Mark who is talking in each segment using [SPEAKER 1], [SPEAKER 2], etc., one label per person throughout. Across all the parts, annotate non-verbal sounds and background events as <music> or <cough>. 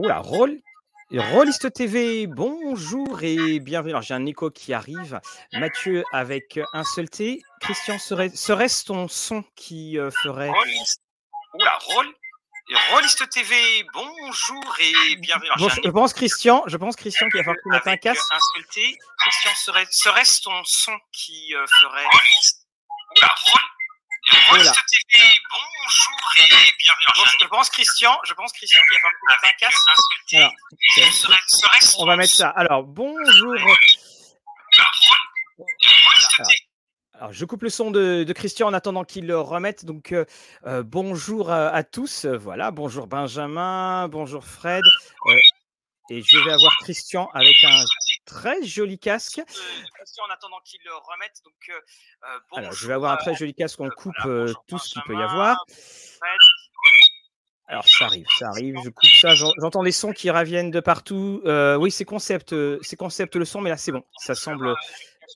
[SPEAKER 1] Oula, Roll. Rollist TV, bonjour et bienvenue. Alors j'ai un écho qui arrive. Mathieu avec un seul T. Christian, serait, serait-ce ton son qui euh, ferait.
[SPEAKER 2] Oula, Roll. Rollist TV, bonjour et bienvenue. Alors,
[SPEAKER 1] Bon, je
[SPEAKER 2] écho
[SPEAKER 1] pense Christian, je pense Christian qu'il va falloir que tu mettes un casque.
[SPEAKER 2] euh, un seul T. Christian, serait, serait-ce ton son qui euh, ferait. Oula, Roll. Bonjour et bienvenue. Je pense Christian, je pense Christian qu'il va falloir.
[SPEAKER 1] Alors.
[SPEAKER 2] Serait- serait-ce
[SPEAKER 1] On va mettre ça. Alors, bonjour. Alors, je coupe le son de, de Christian en attendant qu'il le remette. Donc, euh, euh, bonjour à, à tous. Voilà, bonjour Benjamin, bonjour Fred. Euh, et je vais avoir Christian avec un très joli casque.
[SPEAKER 2] Christian en attendant qu'il le remette. Donc, euh, euh,
[SPEAKER 1] Alors, je vais avoir un
[SPEAKER 2] euh,
[SPEAKER 1] très joli casque. On
[SPEAKER 2] euh,
[SPEAKER 1] coupe
[SPEAKER 2] voilà,
[SPEAKER 1] euh,
[SPEAKER 2] bonjour
[SPEAKER 1] tout ce qu'il peut y avoir. Alors, ça arrive, ça arrive. Je coupe ça. J'en- J'entends des sons qui reviennent de partout. Euh, oui, c'est concept, euh, c'est concept le son, mais là, c'est bon. Ça semble,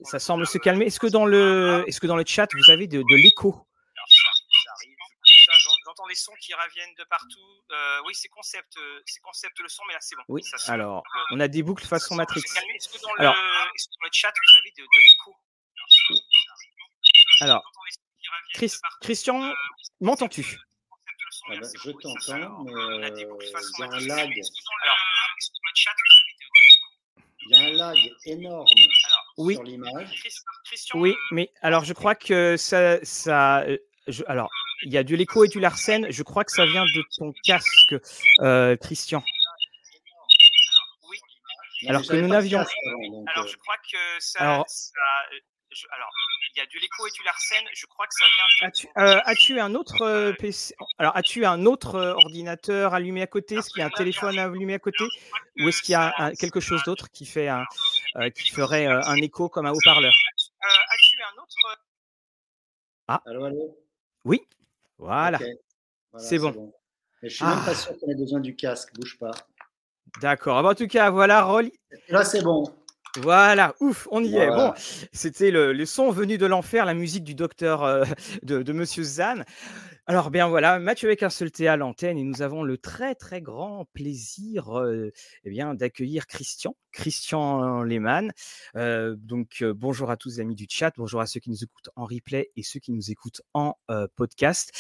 [SPEAKER 1] ça semble se calmer. Est-ce que dans le, est-ce que dans le chat, vous avez de, de l'écho
[SPEAKER 2] Alors, ça arrive, ça arrive. Je coupe ça, J'entends des sons qui reviennent de partout. Euh, oui, c'est concept, euh, c'est concept le son, mais là c'est bon.
[SPEAKER 1] Oui.
[SPEAKER 2] Ça semble-
[SPEAKER 1] Alors, on a des boucles façon Matrix.
[SPEAKER 2] Est-ce que dans le,
[SPEAKER 1] Alors-
[SPEAKER 2] est-ce que dans le chat vous avez de, de l'écho?
[SPEAKER 1] Alors, Chris-. Christian,
[SPEAKER 2] Euh, oui, c'est
[SPEAKER 1] m'entends-tu?
[SPEAKER 2] concept le son,
[SPEAKER 3] Ah bah,
[SPEAKER 2] c'est
[SPEAKER 3] je t'entends, mais euh, il y a un lag.
[SPEAKER 2] Le- le
[SPEAKER 3] Il y a un lag énorme
[SPEAKER 2] Alors,
[SPEAKER 1] Oui.
[SPEAKER 3] sur l'image.
[SPEAKER 2] Christian,
[SPEAKER 1] Oui, mais alors je crois que ça, ça, euh, je- alors il y a de l'écho et du Larsen. Je crois que ça vient de ton casque, euh, Christian.
[SPEAKER 2] oui.
[SPEAKER 1] Alors que nous n'avions-
[SPEAKER 2] Alors,
[SPEAKER 3] euh,
[SPEAKER 2] je crois que ça.
[SPEAKER 1] Alors-
[SPEAKER 2] ça- euh, je- alors, il y a de l'écho et du Larsen. Je crois que ça vient de.
[SPEAKER 1] As-tu euh, as-tu un autre euh, PC Alors as-tu un autre euh, ordinateur allumé à côté? Est-ce qu'il y a un téléphone allumé à côté? Ou est-ce qu'il y a un- quelque chose d'autre qui fait un, euh, qui ferait euh, un écho comme un haut-parleur?
[SPEAKER 2] Euh, As-tu un autre.
[SPEAKER 3] Allô, allô?
[SPEAKER 1] Oui. Voilà. C'est bon.
[SPEAKER 3] Mais je suis même
[SPEAKER 1] Ah.
[SPEAKER 3] pas sûr qu'on ait besoin du casque, bouge pas.
[SPEAKER 1] D'accord. Ah bah, en tout cas, voilà, Rolly.
[SPEAKER 3] Là, c'est bon.
[SPEAKER 1] Voilà, ouf, on y est. Bon, c'était le, le son venu de l'enfer, la musique du docteur euh, <laughs> de, de Monsieur Zan. Alors, bien voilà, Mathieu avec un seul T à l'antenne et nous avons le très très grand plaisir euh, eh bien, d'accueillir Christian, Christian Lehmann. Euh, donc, bonjour à tous les amis du chat, bonjour à ceux qui nous écoutent en replay et ceux qui nous écoutent en podcast.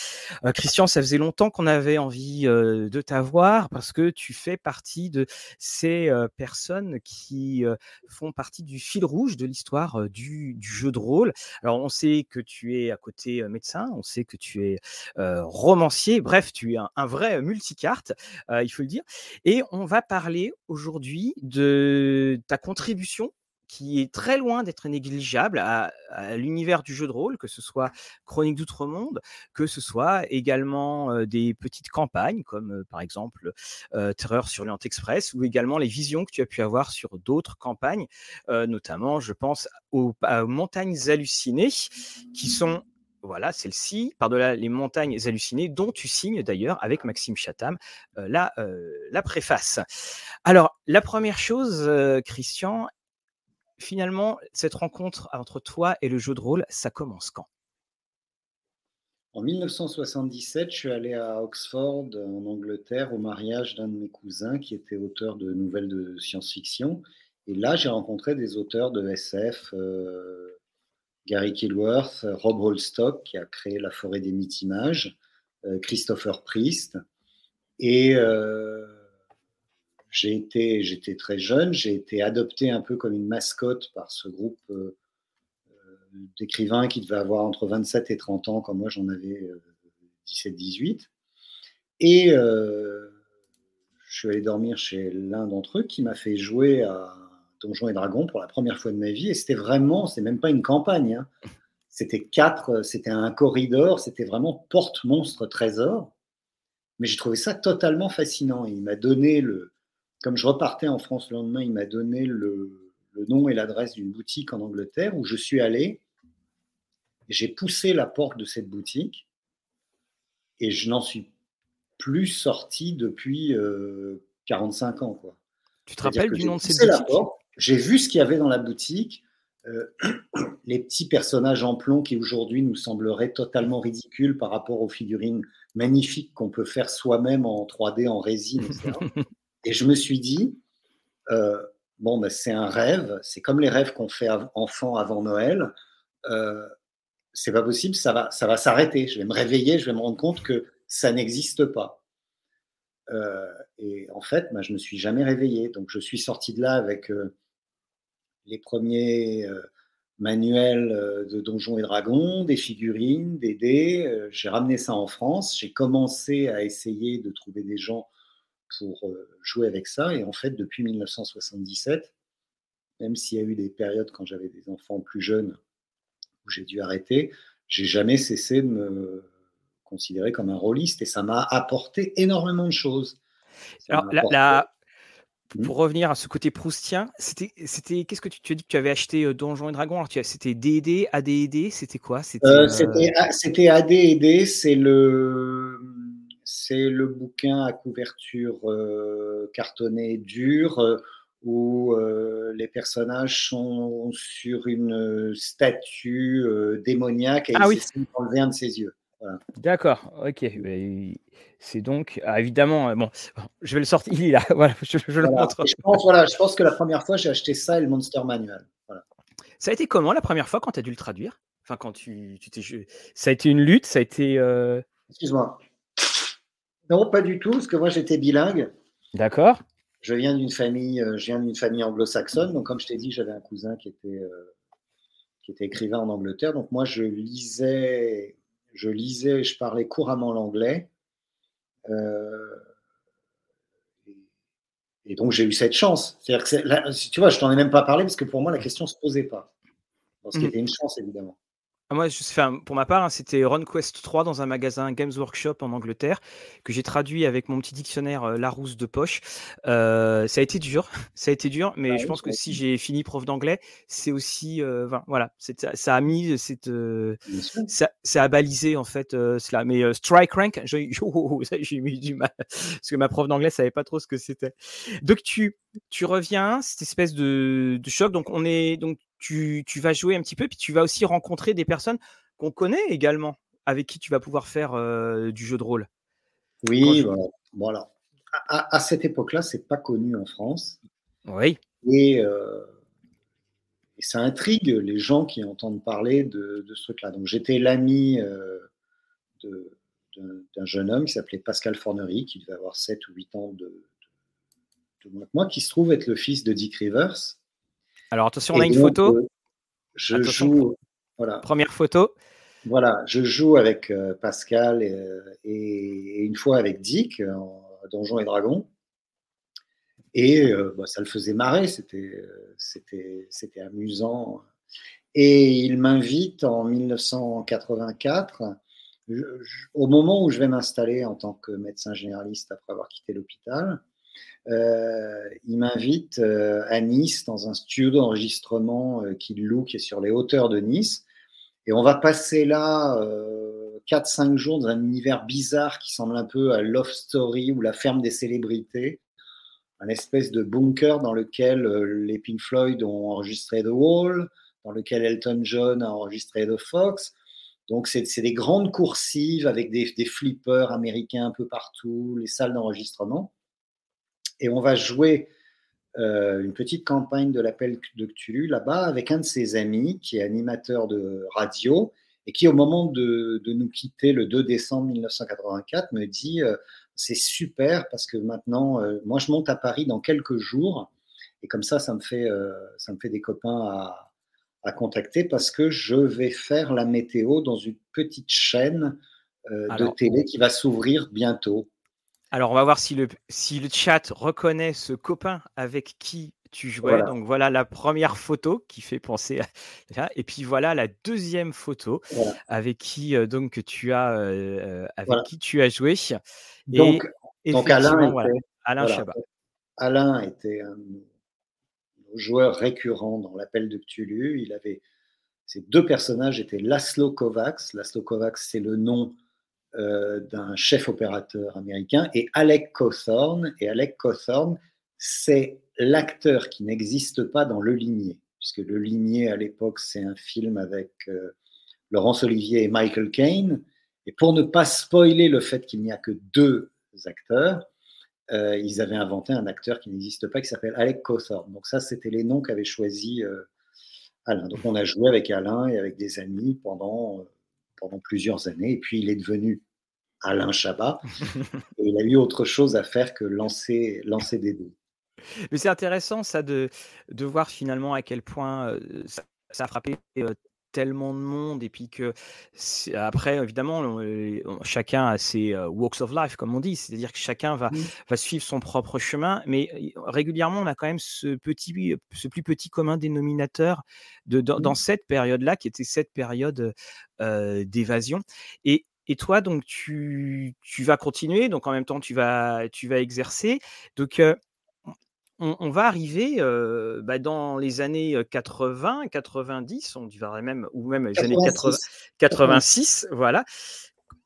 [SPEAKER 1] Christian, ça faisait longtemps qu'on avait envie de t'avoir parce que tu fais partie de ces personnes qui font partie du fil rouge de l'histoire du, du jeu de rôle. Alors, on sait que tu es à côté médecin, on sait que tu es romancier, bref, tu es un, un vrai multicarte, euh, il faut le dire. Et on va parler aujourd'hui de ta contribution qui est très loin d'être négligeable à, à l'univers du jeu de rôle, que ce soit Chronique d'Outre-Monde, que ce soit également euh, des petites campagnes, comme euh, par exemple euh, Terreur sur l'Orient Express, ou également les visions que tu as pu avoir sur d'autres campagnes, euh, notamment, je pense, aux, aux montagnes hallucinées, qui sont voilà, celle-ci, par-delà les montagnes hallucinées, dont tu signes d'ailleurs avec Maxime Chatham euh, la, euh, la préface. Alors, la première chose, euh, Christian, finalement, cette rencontre entre toi et le jeu de rôle, ça commence quand?
[SPEAKER 3] En 1977, je suis allé à Oxford, en Angleterre, au mariage d'un de mes cousins qui était auteur de nouvelles de science-fiction. Et là, j'ai rencontré des auteurs de SF, euh, Gary Kilworth, Rob Holstock, qui a créé La forêt des mythes images, euh, Christopher Priest. Et euh, j'étais très jeune, j'ai été adopté un peu comme une mascotte par ce groupe euh, euh, d'écrivains qui devaient avoir entre 27 et 30 ans, comme moi j'en avais euh, 17-18. Et je suis allé dormir chez l'un d'entre eux qui m'a fait jouer à Donjons et Dragons pour la première fois de ma vie. Et c'était vraiment, c'est même pas une campagne. hein. C'était quatre, c'était un corridor, c'était vraiment porte monstre trésor. Mais j'ai trouvé ça totalement fascinant. Et il m'a donné le, comme je repartais en France le lendemain, il m'a donné le, le nom et l'adresse d'une boutique en Angleterre où je suis allé. J'ai poussé la porte de cette boutique et je n'en suis plus sorti depuis euh, 45 ans. Quoi.
[SPEAKER 1] Tu te rappelles du nom de cette boutique?
[SPEAKER 3] porte, J'ai vu ce qu'il y avait dans la boutique, euh, <clears throat> les petits personnages en plomb qui aujourd'hui nous sembleraient totalement ridicules par rapport aux figurines magnifiques qu'on peut faire soi-même en 3D, en résine, etc. <laughs> Et je me suis dit, euh, bon, ben, c'est un rêve, c'est comme les rêves qu'on fait enfant avant Noël. Euh, c'est pas possible, ça va, ça va s'arrêter. Je vais me réveiller, je vais me rendre compte que ça n'existe pas. Euh, et en fait, ben, je ne me suis jamais réveillé. Donc, je suis sorti de là avec euh, les premiers euh, manuels de Donjons et Dragons, des figurines, des dés. j'ai ramené ça en France. J'ai commencé à essayer de trouver des gens pour jouer avec ça. Et en fait, depuis 1977, même s'il y a eu des périodes quand j'avais des enfants plus jeunes où j'ai dû arrêter, j'ai jamais cessé de me considéré comme un rôliste et ça m'a apporté énormément de choses.
[SPEAKER 1] Alors, la. Pour revenir à ce côté proustien, c'était, c'était qu'est-ce que tu, tu, as dit que tu avais acheté euh, Donjons et Dragons? Alors, c'était D&D, AD&D, c'était quoi?
[SPEAKER 3] C'était, euh, c'était, c'était AD&D, c'est le c'est le bouquin à couverture euh, cartonnée dure où les personnages sont sur une statue démoniaque et
[SPEAKER 1] ah,
[SPEAKER 3] ils oui. enlever un de ses yeux.
[SPEAKER 1] D'accord, ok. C'est donc, ah, évidemment, euh, bon, je vais le sortir, <laughs> il est là, <laughs> voilà, je, le montre.
[SPEAKER 3] Je pense, voilà, je pense que la première fois, j'ai acheté ça et le Monster Manual.
[SPEAKER 1] Ça a été comment la première fois quand tu as dû le traduire? Enfin, quand tu, tu t'es. Ça a été une lutte Ça a été. Euh
[SPEAKER 3] Excuse-moi. Non, pas du tout, parce que moi, j'étais bilingue.
[SPEAKER 1] D'accord.
[SPEAKER 3] Je viens d'une famille, euh, je viens d'une famille anglo-saxonne, donc comme je t'ai dit, j'avais un cousin qui était, qui était écrivain en Angleterre, donc moi, je lisais je lisais je parlais couramment l'anglais. Euh, et donc j'ai eu cette chance. C'est-à-dire que tu vois, je t'en ai même pas parlé parce que pour moi la question se posait pas. Ce qui mmh. était une chance évidemment.
[SPEAKER 1] Ah, moi, je, pour ma part, hein, c'était Run Quest 3 dans un magasin Games Workshop en Angleterre que j'ai traduit avec mon petit dictionnaire euh, Larousse de poche. Euh, ça a été dur, <laughs> ça a été dur, mais bah je pense que si j'ai fini prof d'anglais, c'est aussi, euh, voilà, ça a mis cette, ça, a balisé en fait cela. Mais Strike Rank, j'ai <laughs> mis du mal parce que ma prof d'anglais savait pas trop ce que c'était. Donc tu, tu reviens, cette espèce de, de choc. Donc on est, donc tu, vas jouer un petit peu, puis tu vas aussi rencontrer des personnes qu'on connaît également, avec qui tu vas pouvoir faire du jeu de rôle.
[SPEAKER 3] Oui, voilà. À, cette époque-là, c'est pas connu en France.
[SPEAKER 1] Oui.
[SPEAKER 3] Et, ça intrigue les gens qui entendent parler de, ce truc-là. Donc j'étais l'ami d'un jeune homme qui s'appelait Pascal Fornery, qui devait avoir 7 ou 8 ans de, de, moi, qui se trouve être le fils de Dick Rivers,
[SPEAKER 1] alors attention, on a une photo. Euh,
[SPEAKER 3] je joue. Voilà.
[SPEAKER 1] Première photo.
[SPEAKER 3] Voilà, je joue avec euh, Pascal et, une fois avec Dick en Donjons et Dragons. Et euh, bah, ça le faisait marrer, c'était amusant. Et il m'invite en 1984, au moment où je vais m'installer en tant que médecin généraliste après avoir quitté l'hôpital, euh, il m'invite euh, à Nice dans un studio d'enregistrement euh, qu'il loue, qui est sur les hauteurs de Nice. Et on va passer là 4-5 jours dans un univers bizarre qui semble un peu à Love Story ou la ferme des célébrités. Un espèce de bunker dans lequel les Pink Floyd ont enregistré The Wall, dans lequel Elton John a enregistré The Fox. Donc, c'est des grandes coursives avec des, des, flippers américains un peu partout, les salles d'enregistrement et on va jouer euh, une petite campagne de l'appel de Cthulhu là-bas avec un de ses amis qui est animateur de radio et qui, au moment de, nous quitter le 2 décembre 1984, me dit euh, c'est super parce que maintenant, euh, moi, je monte à Paris dans quelques jours et comme ça, ça me fait, ça me fait des copains à, à, contacter parce que je vais faire la météo dans une petite chaîne de télé qui va s'ouvrir bientôt.
[SPEAKER 1] Alors, on va voir si le, si le chat reconnaît ce copain avec qui tu jouais. Donc, voilà la première photo qui fait penser à. <laughs> Et puis, voilà la deuxième photo avec qui euh, donc, tu as, euh, euh, avec qui tu as joué.
[SPEAKER 3] donc, donc Alain, était,
[SPEAKER 1] Alain Chabat.
[SPEAKER 3] Alain était un joueur récurrent dans l'appel de Cthulhu. Il avait. Ces deux personnages étaient Laszlo Kovacs. Laszlo Kovacs, c'est le nom euh, d'un chef opérateur américain, et Alec Cawthorn. Et Alec Cawthorn, c'est l'acteur qui n'existe pas dans Le Ligné, puisque Le Ligné, à l'époque, c'est un film avec euh, Laurence Olivier et Michael Caine. Et pour ne pas spoiler le fait qu'il n'y a que deux acteurs, euh, ils avaient inventé un acteur qui n'existe pas qui s'appelle Alec Cawthorne. Donc ça, c'était les noms qu'avait choisi Alain. Donc on a joué avec Alain et avec des amis pendant, pendant plusieurs années. Et puis il est devenu Alain Chabat. <laughs> et il a eu autre chose à faire que lancer, lancer des dés.
[SPEAKER 1] Mais c'est intéressant ça de, voir finalement à quel point ça, ça a frappé tellement de monde et puis que après évidemment chacun a ses walks of life comme on dit c'est-à-dire que chacun va, mmh. va suivre son propre chemin mais régulièrement on a quand même ce petit ce plus petit commun dénominateur de, dans, mmh. cette période là qui était cette période d'évasion et et toi, donc, tu, tu, vas continuer, donc en même temps, tu vas, tu vas exercer. Donc, on, va arriver bah, dans les années 80, 90, on dirait même, ou même les années 80, 86, voilà.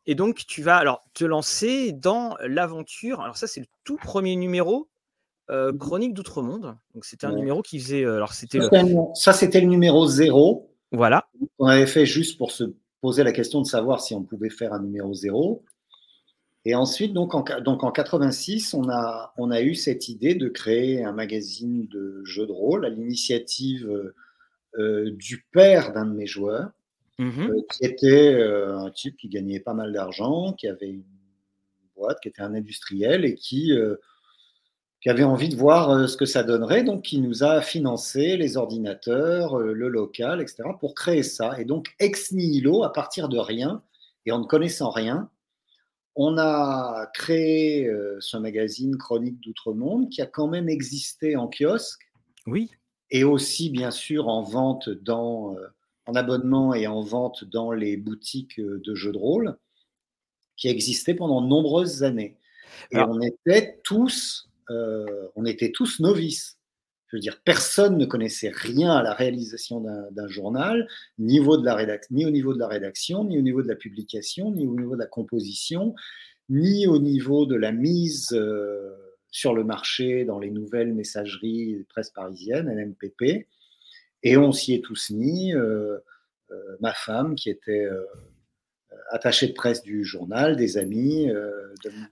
[SPEAKER 1] Et donc, tu vas alors te lancer dans l'aventure. Alors, ça, c'est le tout premier numéro mmh Chronique d'Outre-Monde. Donc, c'était un numéro qui faisait. alors, c'était
[SPEAKER 3] ça, c'était le numéro zéro.
[SPEAKER 1] Voilà.
[SPEAKER 3] On avait fait juste pour se poser la question de savoir si on pouvait faire un numéro zéro. Et ensuite, donc en, donc en 86, on a, on a eu cette idée de créer un magazine de jeux de rôle à l'initiative euh, du père d'un de mes joueurs, mmh euh, qui était euh, un type qui gagnait pas mal d'argent, qui avait une boîte, qui était un industriel et qui, qui avait envie de voir ce que ça donnerait, donc qui nous a financé les ordinateurs, le local, etc., pour créer ça. Et donc, ex nihilo, à partir de rien, et en ne connaissant rien, on a créé euh, ce magazine Chronique d'Outre-Monde qui a quand même existé en kiosque.
[SPEAKER 1] Oui.
[SPEAKER 3] Et aussi, bien sûr, en vente dans, euh, en abonnement et en vente dans les boutiques euh, de jeux de rôle, qui a existé pendant de nombreuses années. Et on était tous, on était tous novices. Je veux dire, personne ne connaissait rien à la réalisation d'un journal, ni, au ni au niveau de la rédaction, ni au niveau de la publication, ni au niveau de la composition, ni au niveau de la mise euh, sur le marché dans les nouvelles messageries presse parisienne, NMPP. Et on s'y est tous mis. Euh, euh, ma femme, qui était attaché de presse du journal, des amis, euh,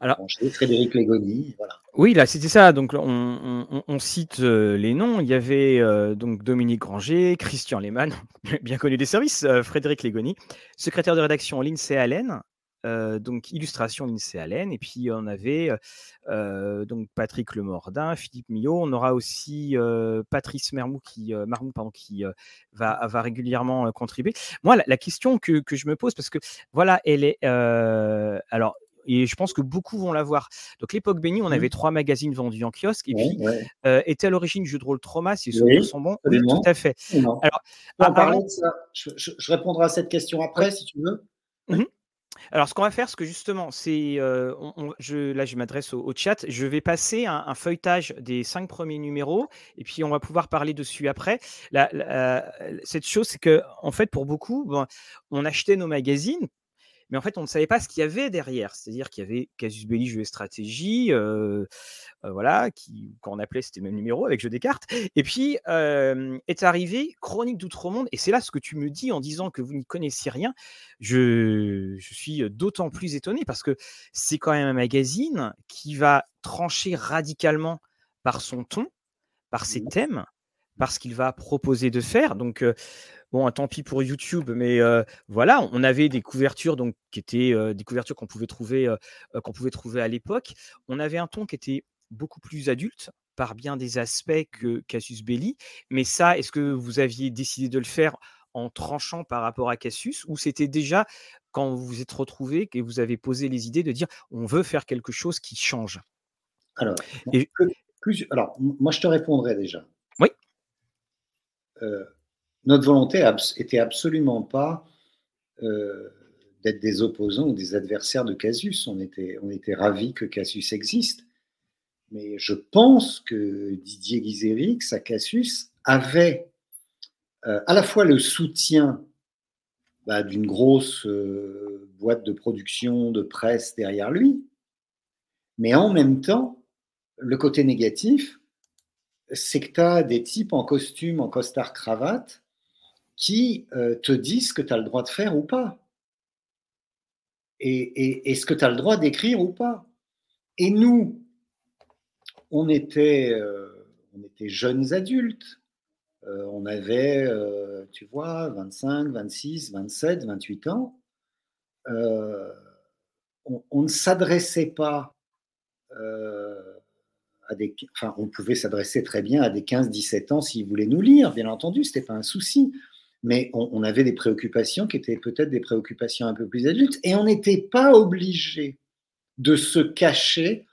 [SPEAKER 3] Alors, Frédéric Légoni. Voilà.
[SPEAKER 1] Oui, là, c'était ça. Donc, on, cite euh, les noms. Il y avait euh, donc Dominique Granger, Christian Lehmann, <laughs> bien connu des services, Frédéric Légoni, secrétaire de rédaction l'INSEE Allen, euh, donc illustration Lindsay Allen, et puis on avait euh, donc Patrick Lemordin, Philippe Millot, on aura aussi euh, Patrice Mermou qui, Marmou, pardon, qui va, va, régulièrement contribuer. Moi, la, question que, que, je me pose, parce que voilà, elle est alors et je pense que beaucoup vont la voir. Donc, l'époque bénie, on mmh. avait trois magazines vendus en kiosque. Et puis, était à l'origine du jeu de rôle Trauma, si souvenirs sont bons. Oui, tout à fait.
[SPEAKER 3] Alors, ça. Je, je, répondrai à cette question après, si tu veux.
[SPEAKER 1] Mmh alors, ce qu'on va faire, ce que justement, c'est, euh, je, là, je m'adresse au, chat. Je vais passer un, feuilletage des cinq premiers numéros, et puis on va pouvoir parler dessus après. cette chose, c'est que, en fait, pour beaucoup, on achetait nos magazines mais en fait, on ne savait pas ce qu'il y avait derrière. C'est-à-dire qu'il y avait Casus Belli, jeu et stratégie, euh, euh, voilà, qui, quand on appelait, c'était le même numéro avec jeu des cartes. Et puis est arrivé Chronique d'Outre-Monde, et c'est là ce que tu me dis en disant que vous n'y connaissiez rien. Je, je suis d'autant plus étonné parce que c'est quand même un magazine qui va trancher radicalement par son ton, par ses thèmes, par ce qu'il va proposer de faire. Donc, Bon, tant pis pour YouTube, mais voilà, on avait des couvertures donc qui étaient des couvertures qu'on pouvait trouver qu'on pouvait trouver à l'époque. On avait un ton qui était beaucoup plus adulte par bien des aspects que Cassius Belli. Mais ça, est-ce que vous aviez décidé de le faire en tranchant par rapport à Cassius ou c'était déjà quand vous vous êtes retrouvé que vous avez posé les idées de dire on veut faire quelque chose qui change?
[SPEAKER 3] Alors, alors moi je te répondrai déjà.
[SPEAKER 1] Oui
[SPEAKER 3] notre volonté était absolument pas euh, d'être des opposants ou des adversaires de Casus. On était, ravis que Casus existe. Mais je pense que Didier Guizérix à Casus avait euh, à la fois le soutien bah, d'une grosse euh, boîte de production, de presse derrière lui, mais en même temps, le côté négatif, c'est que tu as des types en costume, en costard-cravate, qui euh, te disent que tu as le droit de faire ou pas. et est-ce que tu as le droit d'écrire ou pas Et nous, on était, euh, on était jeunes adultes. Euh, on avait, euh, tu vois, 25, 26, 27, 28 ans. On, ne s'adressait pas à des. Enfin, on pouvait s'adresser très bien à des 15-17 ans s'ils voulaient nous lire, bien entendu, ce n'était pas un souci mais on, avait des préoccupations qui étaient peut-être des préoccupations un peu plus adultes, et on n'était pas obligé de se cacher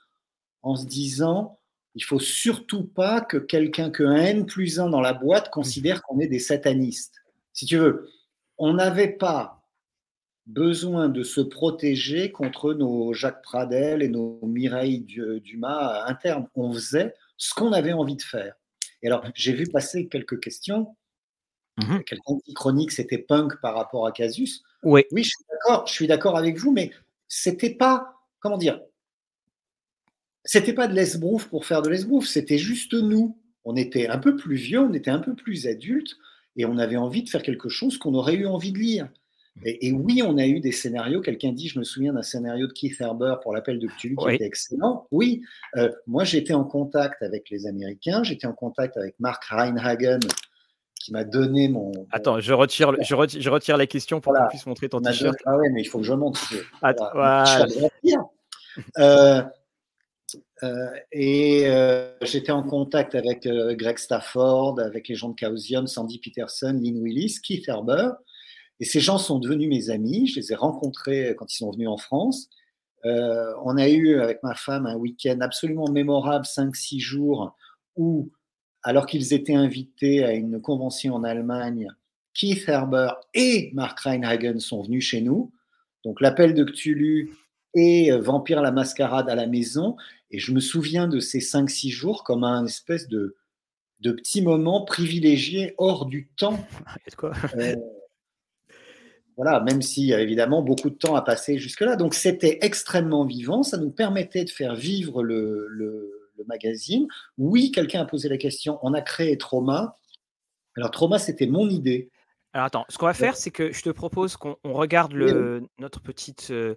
[SPEAKER 3] en se disant il faut surtout pas que quelqu'un, que un N plus 1 dans la boîte considère qu'on est des satanistes. Si tu veux, on n'avait pas besoin de se protéger contre nos Jacques Pradel et nos Mireille Dumas internes. On faisait ce qu'on avait envie de faire. Et alors, j'ai vu passer quelques questions Mmh quelqu'un dit chronique, c'était punk par rapport à Casus.
[SPEAKER 1] Oui.
[SPEAKER 3] Oui, je suis d'accord, je suis d'accord avec vous, mais c'était pas, comment dire, c'était pas de l'esbrouf pour faire de l'esbrouf, c'était juste nous. On était un peu plus vieux, on était un peu plus adultes, et on avait envie de faire quelque chose qu'on aurait eu envie de lire. Mmh. Et, oui, on a eu des scénarios. Quelqu'un dit, je me souviens d'un scénario de Keith Herber pour l'appel de Cthulhu qui était excellent. Oui, euh, moi j'étais en contact avec les Américains, j'étais en contact avec Mark Reinhagen, qui m'a donné mon,
[SPEAKER 1] Attends, je retire, je retire, je retire la question pour qu'on puisse montrer ton t-shirt.
[SPEAKER 3] Ah ouais, mais il faut que je montre. <laughs> Euh, euh, et euh, j'étais en contact avec Greg Stafford, avec les gens de Chaosium, Sandy Peterson, Lynn Willis, Keith Herber. Et ces gens sont devenus mes amis. Je les ai rencontrés quand ils sont venus en France. on a eu avec ma femme un week-end absolument mémorable, 5-6 jours, où alors qu'ils étaient invités à une convention en Allemagne, Keith Herber et Mark Reinhagen sont venus chez nous. Donc l'appel de Cthulhu et Vampire la Mascarade à la maison. Et je me souviens de ces 5-6 jours comme un espèce de, de petit moment privilégié hors du temps. Euh, voilà, même y a évidemment beaucoup de temps à passer jusque-là. Donc c'était extrêmement vivant, ça nous permettait de faire vivre le, le magazine. Oui, quelqu'un a posé la question. On a créé Trauma. Alors, Trauma, c'était mon idée.
[SPEAKER 1] Alors attends, ce qu'on va faire, c'est que je te propose qu'on regarde le, notre petite. Euh,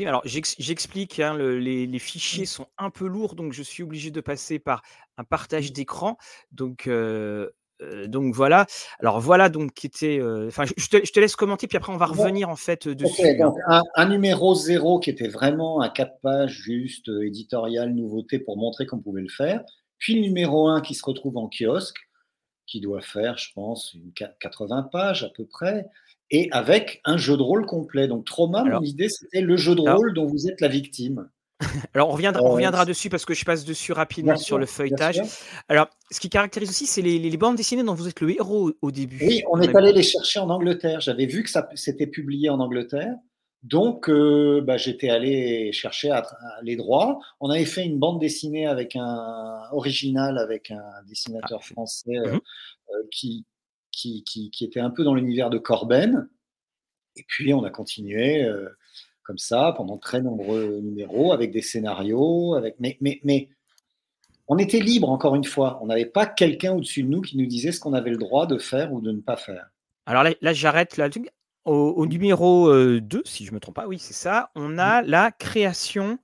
[SPEAKER 1] alors j'explique, hein, les, fichiers sont un peu lourds, donc je suis obligé de passer par un partage d'écran. Donc euh, donc voilà. Alors voilà donc qui était. Enfin, je, te, laisse commenter puis après on va revenir en fait dessus.
[SPEAKER 3] donc un, numéro zéro qui était vraiment un quatre pages juste éditorial nouveauté pour montrer qu'on pouvait le faire. Puis le numéro 1 qui se retrouve en kiosque qui doit faire, je pense, une 80 pages à peu près, et avec un jeu de rôle complet. Donc Trauma, mon idée, c'était le jeu de rôle dont vous êtes la victime. <laughs>
[SPEAKER 1] Alors, on reviendra, on reviendra dessus parce que je passe dessus rapidement sur le feuilletage. Alors, ce qui caractérise aussi, c'est les, bandes dessinées dont vous êtes le héros au début.
[SPEAKER 3] Oui, on, est allé les chercher en Angleterre. J'avais vu que ça s'était publié en Angleterre. Donc, euh, bah, j'étais allé chercher les droits. On avait fait une bande dessinée avec un original, avec un dessinateur ah, français euh, mmh euh, qui, qui, qui, était un peu dans l'univers de Corben. Et puis, on a continué comme ça pendant très nombreux numéros avec des scénarios, avec mais mais mais on était libre encore une fois. On n'avait pas quelqu'un au-dessus de nous qui nous disait ce qu'on avait le droit de faire ou de ne pas faire.
[SPEAKER 1] Alors là, là j'arrête là. Au, numéro 2, si je me trompe pas, oui, c'est ça. On a la création.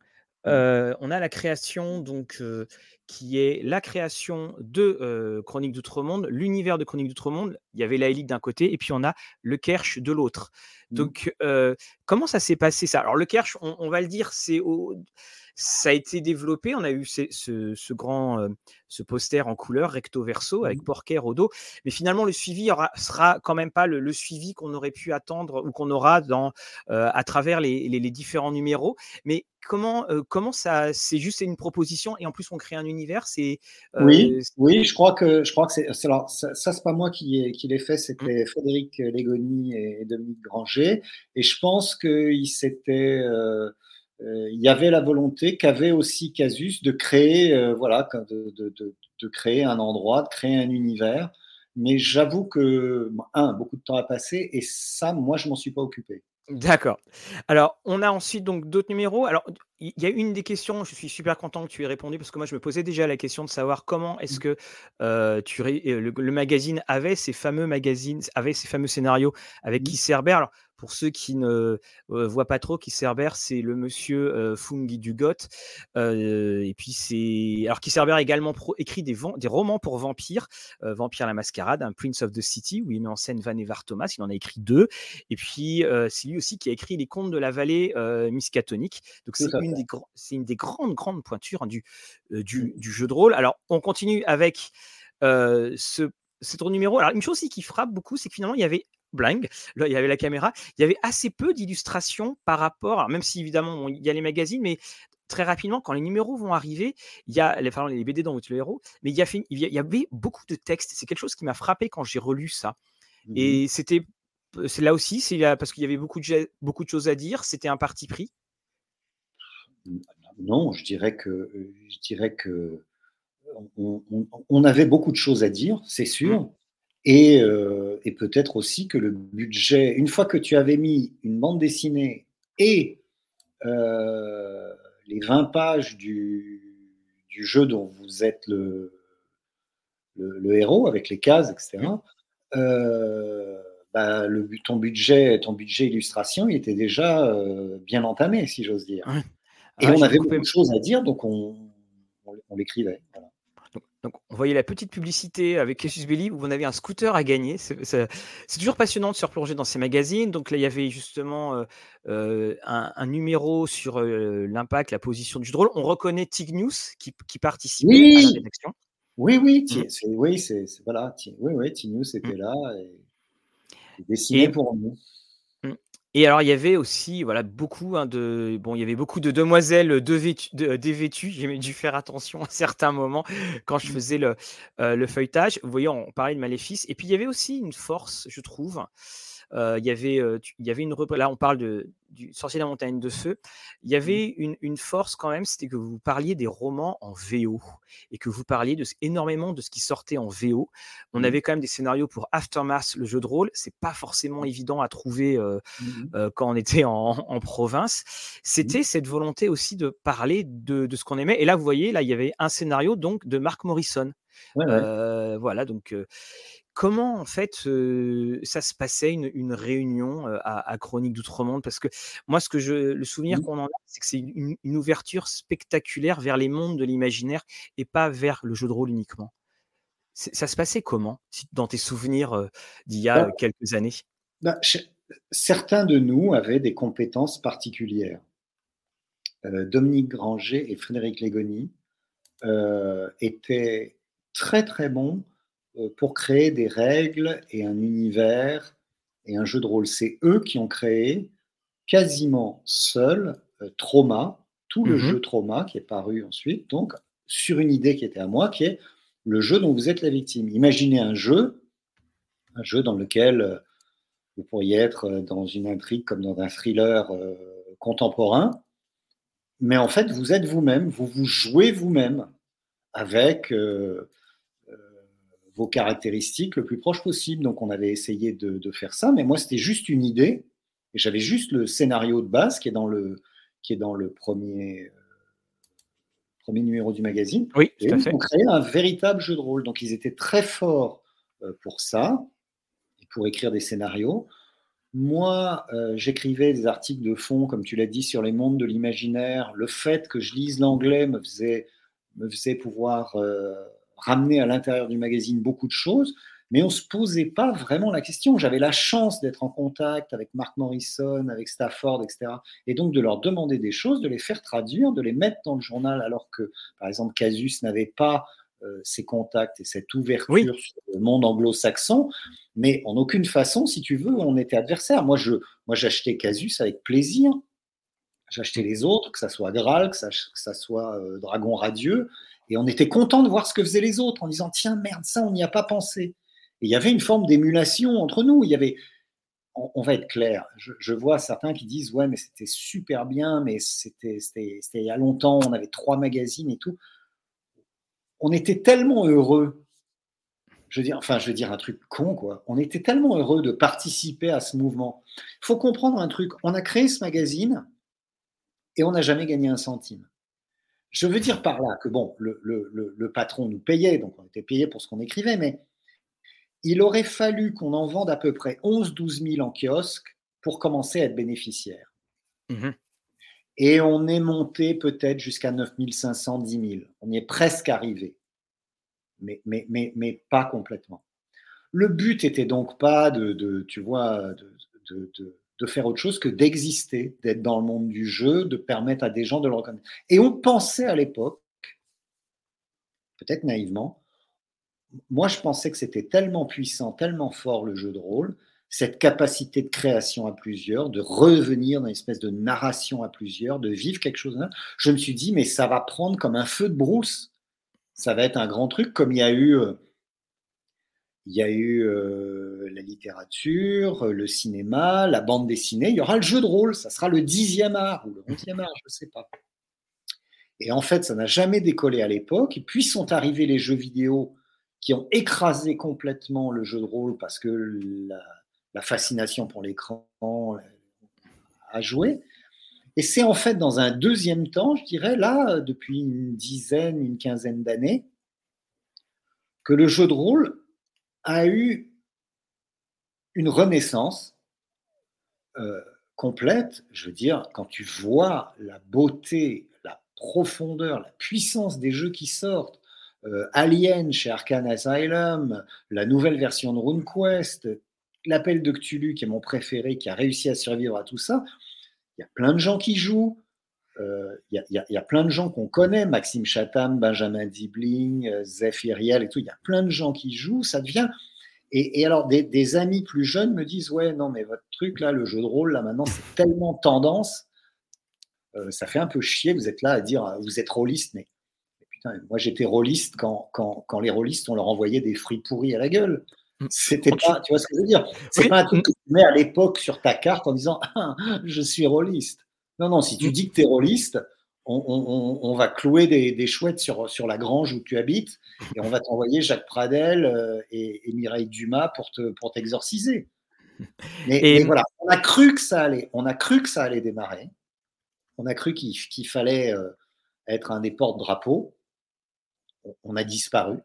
[SPEAKER 1] On a la création donc qui est la création de Chronique d'Outre-Monde, l'univers de Chronique d'Outre-Monde. Il y avait la Élite d'un côté et puis on a le Kersh de l'autre. Mmh. Donc, comment ça s'est passé ça? Alors, le Kersh, on, va le dire, c'est ça a été développé. On a eu ce, grand ce poster en couleur recto verso avec mmh. Porker au dos, mais finalement le suivi aura, sera quand même pas le, suivi qu'on aurait pu attendre ou qu'on aura dans à travers les, différents numéros. Mais comment comment ça c'est juste une proposition et en plus on crée un univers. C'est
[SPEAKER 3] oui oui je crois que je crois que c'est ça, ça c'est pas moi qui, qui l'ai fait, mmh. c'était Frédéric Légoni et Dominique Granger et je pense qu'il s'était euh, il y avait la volonté qu'avait aussi Casus de créer, euh, voilà, de, de, de, créer un endroit, de créer un univers. Mais j'avoue que, un, beaucoup de temps a passé et ça, moi, je m'en suis pas occupé.
[SPEAKER 1] D'accord. Alors, on a ensuite donc d'autres numéros. Alors, il y a une des questions, je suis super content que tu aies répondu parce que moi je me posais déjà la question de savoir comment est-ce mmh. que tu, le, magazine avait ces fameux magazines, avait ces fameux scénarios avec qui mmh. Cerber. Alors, pour ceux qui ne voient pas trop, qui Cerber, c'est le monsieur Fungi Dugot. et puis c'est. Alors, qui Cerber a également écrit des, des, romans pour vampires, Vampire la Mascarade, un Prince of the City, où il met en scène Van Evar Thomas. Il en a écrit deux. Et puis, c'est lui aussi qui a écrit Les Contes de la Vallée Miskatonique. Donc, c'est une, des une des grandes, grandes pointures hein, du, du, mmh. du, jeu de rôle. Alors, on continue avec ce, cet numéro. Alors, une chose aussi qui frappe beaucoup, c'est que finalement, il y avait bling, là il y avait la caméra, il y avait assez peu d'illustrations par rapport, même si évidemment il y a les magazines, mais très rapidement, quand les numéros vont arriver, il y a les, BD dans le héros, mais il y, a il y avait beaucoup de textes. C'est quelque chose qui m'a frappé quand j'ai relu ça. Mmh Et c'était, c'est là aussi, c'est parce qu'il y avait beaucoup de, beaucoup de choses à dire. C'était un parti pris.
[SPEAKER 3] Non, je dirais que, je dirais que on, avait beaucoup de choses à dire, c'est sûr. Mmh. Euh, et, peut-être aussi que le budget, une fois que tu avais mis une bande dessinée et euh, les 20 pages du, jeu dont vous êtes le, le, héros, avec les cases, etc., euh, bah, le, ton, budget, ton budget illustration il était déjà bien entamé, si j'ose dire. Et on avait beaucoup de choses à dire, donc on, on, l'écrivait.
[SPEAKER 1] Donc, on voyait la petite publicité avec Cassius Belli où vous avez un scooter à gagner. C'est toujours passionnant de se replonger dans ces magazines. Donc là, il y avait justement euh, euh, un, numéro sur euh, l'impact, la position du drôle. On reconnaît Tig News qui, qui participait à la rédaction.
[SPEAKER 3] Oui, oui, mmh. oui, c'est voilà, oui, oui, Tig News était mmh. là et, dessiné pour nous.
[SPEAKER 1] Et alors, il y avait aussi voilà, beaucoup hein, de. Bon, il y avait beaucoup de demoiselles dévêtues. <laughs> J'ai dû faire attention à certains moments quand je mmh. faisais le, euh, le feuilletage. Vous voyez, on parlait de Maléfice. Et puis, il y avait aussi une force, je trouve, il y avait, il y avait une là on parle de, du Sorcier de la montagne de feu. Il y mmh. avait une, une force quand même, c'était que vous parliez des romans en VO et que vous parliez de, énormément de ce qui sortait en VO. On mmh. avait quand même des scénarios pour Aftermath, le jeu de rôle. C'est pas forcément évident à trouver mmh quand on était en, en province. C'était cette volonté aussi de parler de, de ce qu'on aimait. Et là, vous voyez, là, il y avait un scénario donc de Mark Morrison. Voilà, donc comment en fait ça se passait une, réunion à, Chronique d'Outre-Monde? Parce que moi, ce que je, le souvenir mmh. qu'on en a, c'est que c'est une, ouverture spectaculaire vers les mondes de l'imaginaire et pas vers le jeu de rôle uniquement. Ça se passait comment dans tes souvenirs d'il y a bah quelques années?
[SPEAKER 3] bah, Certains de nous avaient des compétences particulières. Dominique Granger et Frédéric Légoni étaient très très bons euh, pour créer des règles et un univers et un jeu de rôle. C'est eux qui ont créé quasiment seuls euh, Trauma, tout le mmh jeu Trauma qui est paru ensuite, donc sur une idée qui était à moi, qui est le jeu dont vous êtes la victime. Imaginez un jeu, un jeu dans lequel euh, vous pourriez être dans une intrigue comme dans un thriller contemporain, mais en fait, vous êtes vous-même, vous vous jouez vous-même avec vos caractéristiques le plus proche possible. Donc, on avait essayé de, faire ça, mais moi, c'était juste une idée. Et j'avais juste le scénario de base qui est dans le, qui est dans le premier, euh, premier numéro du magazine.
[SPEAKER 1] Oui,
[SPEAKER 3] et ils ont créé un véritable jeu de rôle. Donc, ils étaient très forts euh, pour ça, et pour écrire des scénarios. Moi, euh, j'écrivais des articles de fond, comme tu l'as dit, sur les mondes de l'imaginaire. Le fait que je lise l'anglais me faisait, me faisait pouvoir ramener à l'intérieur du magazine beaucoup de choses, mais on ne se posait pas vraiment la question. J'avais la chance d'être en contact avec Mark Morrison, avec Stafford, etc. Et donc de leur demander des choses, de les faire traduire, de les mettre dans le journal, alors que, par exemple, Casus n'avait pas euh, ces contacts et cette ouverture sur le monde anglo-saxon, mais en aucune façon, si tu veux, on était adversaires. Moi, je, moi, j'achetais Casus avec plaisir. J'achetais les autres, que ça soit Graal, que ça, que ça soit euh, Dragon Radieux, et on était content de voir ce que faisaient les autres en disant tiens, merde, ça, on n'y a pas pensé. Et il y avait une forme d'émulation entre nous. Il y avait, on, va être clair, je, vois certains qui disent ouais, mais c'était super bien, mais c'était il y a longtemps, on avait trois magazines et tout. On était tellement heureux. Je veux dire, enfin, je veux dire un truc con, quoi. On était tellement heureux de participer à ce mouvement. Il faut comprendre un truc. On a créé ce magazine et on n'a jamais gagné un centime. Je veux dire par là que bon, le, le patron nous payait, donc on était payé pour ce qu'on écrivait, mais il aurait fallu qu'on en vende à peu près 11-12 000 en kiosque pour commencer à être bénéficiaire. Mmh et on est monté peut-être jusqu'à 9 500, 10 000. On y est presque arrivé, mais, mais, mais, mais pas complètement. Le but était donc pas de, tu vois, de, de, faire autre chose que d'exister, d'être dans le monde du jeu, de permettre à des gens de le reconnaître. Et on pensait à l'époque, peut-être naïvement, moi je pensais que c'était tellement puissant, tellement fort le jeu de rôle, cette capacité de création à plusieurs, de revenir dans une espèce de narration à plusieurs, de vivre quelque chose. Je me suis dit, mais ça va prendre comme un feu de brousse. Ça va être un grand truc, comme il y a eu, euh, il y a eu euh, la littérature, le cinéma, la bande dessinée. Il y aura le jeu de rôle. Ça sera le dixième art ou le onzième art, je ne sais pas. Et en fait, ça n'a jamais décollé à l'époque. Et puis sont arrivés les jeux vidéo qui ont écrasé complètement le jeu de rôle parce que la, la fascination pour l'écran a joué. Et c'est en fait dans un deuxième temps, je dirais, là, depuis une dizaine, une quinzaine d'années, que le jeu de rôle a eu une renaissance euh, complète. Je veux dire, quand tu vois la beauté, la profondeur, la puissance des jeux qui sortent, euh, Alien chez Arkane Asylum, la nouvelle version de RuneQuest, l'appel de Cthulhu, qui est mon préféré, qui a réussi à survivre à tout ça, il y a plein de gens qui jouent. Euh, il y, a plein de gens qu'on connaît, Maxime Chatham, Benjamin Dibling, euh, Iriel et tout. Il y a plein de gens qui jouent. Ça devient. Et, alors, des, amis plus jeunes me disent Ouais, non, mais votre truc là, le jeu de rôle, là maintenant, c'est tellement tendance. Euh, ça fait un peu chier. Vous êtes là à dire Vous êtes rôliste, mais, putain, moi j'étais rôliste quand, quand, quand, les rôlistes, on leur envoyait des fruits pourris à la gueule. Mm. C'était pas, tu vois ce que je veux dire? C'est pas un truc que tu mets à l'époque sur ta carte en disant ah, <laughs> je suis rôliste. Non, non, si tu mm. dis que tu es rôliste, on, va clouer des, chouettes sur, sur la grange où tu habites et on va t'envoyer Jacques Pradel euh, et, Mireille Dumas pour te pour t'exorciser. Mais, voilà, on a cru que ça allait, on a cru que ça allait démarrer. On a cru qu'il fallait euh, être un des porte-drapeaux. On a disparu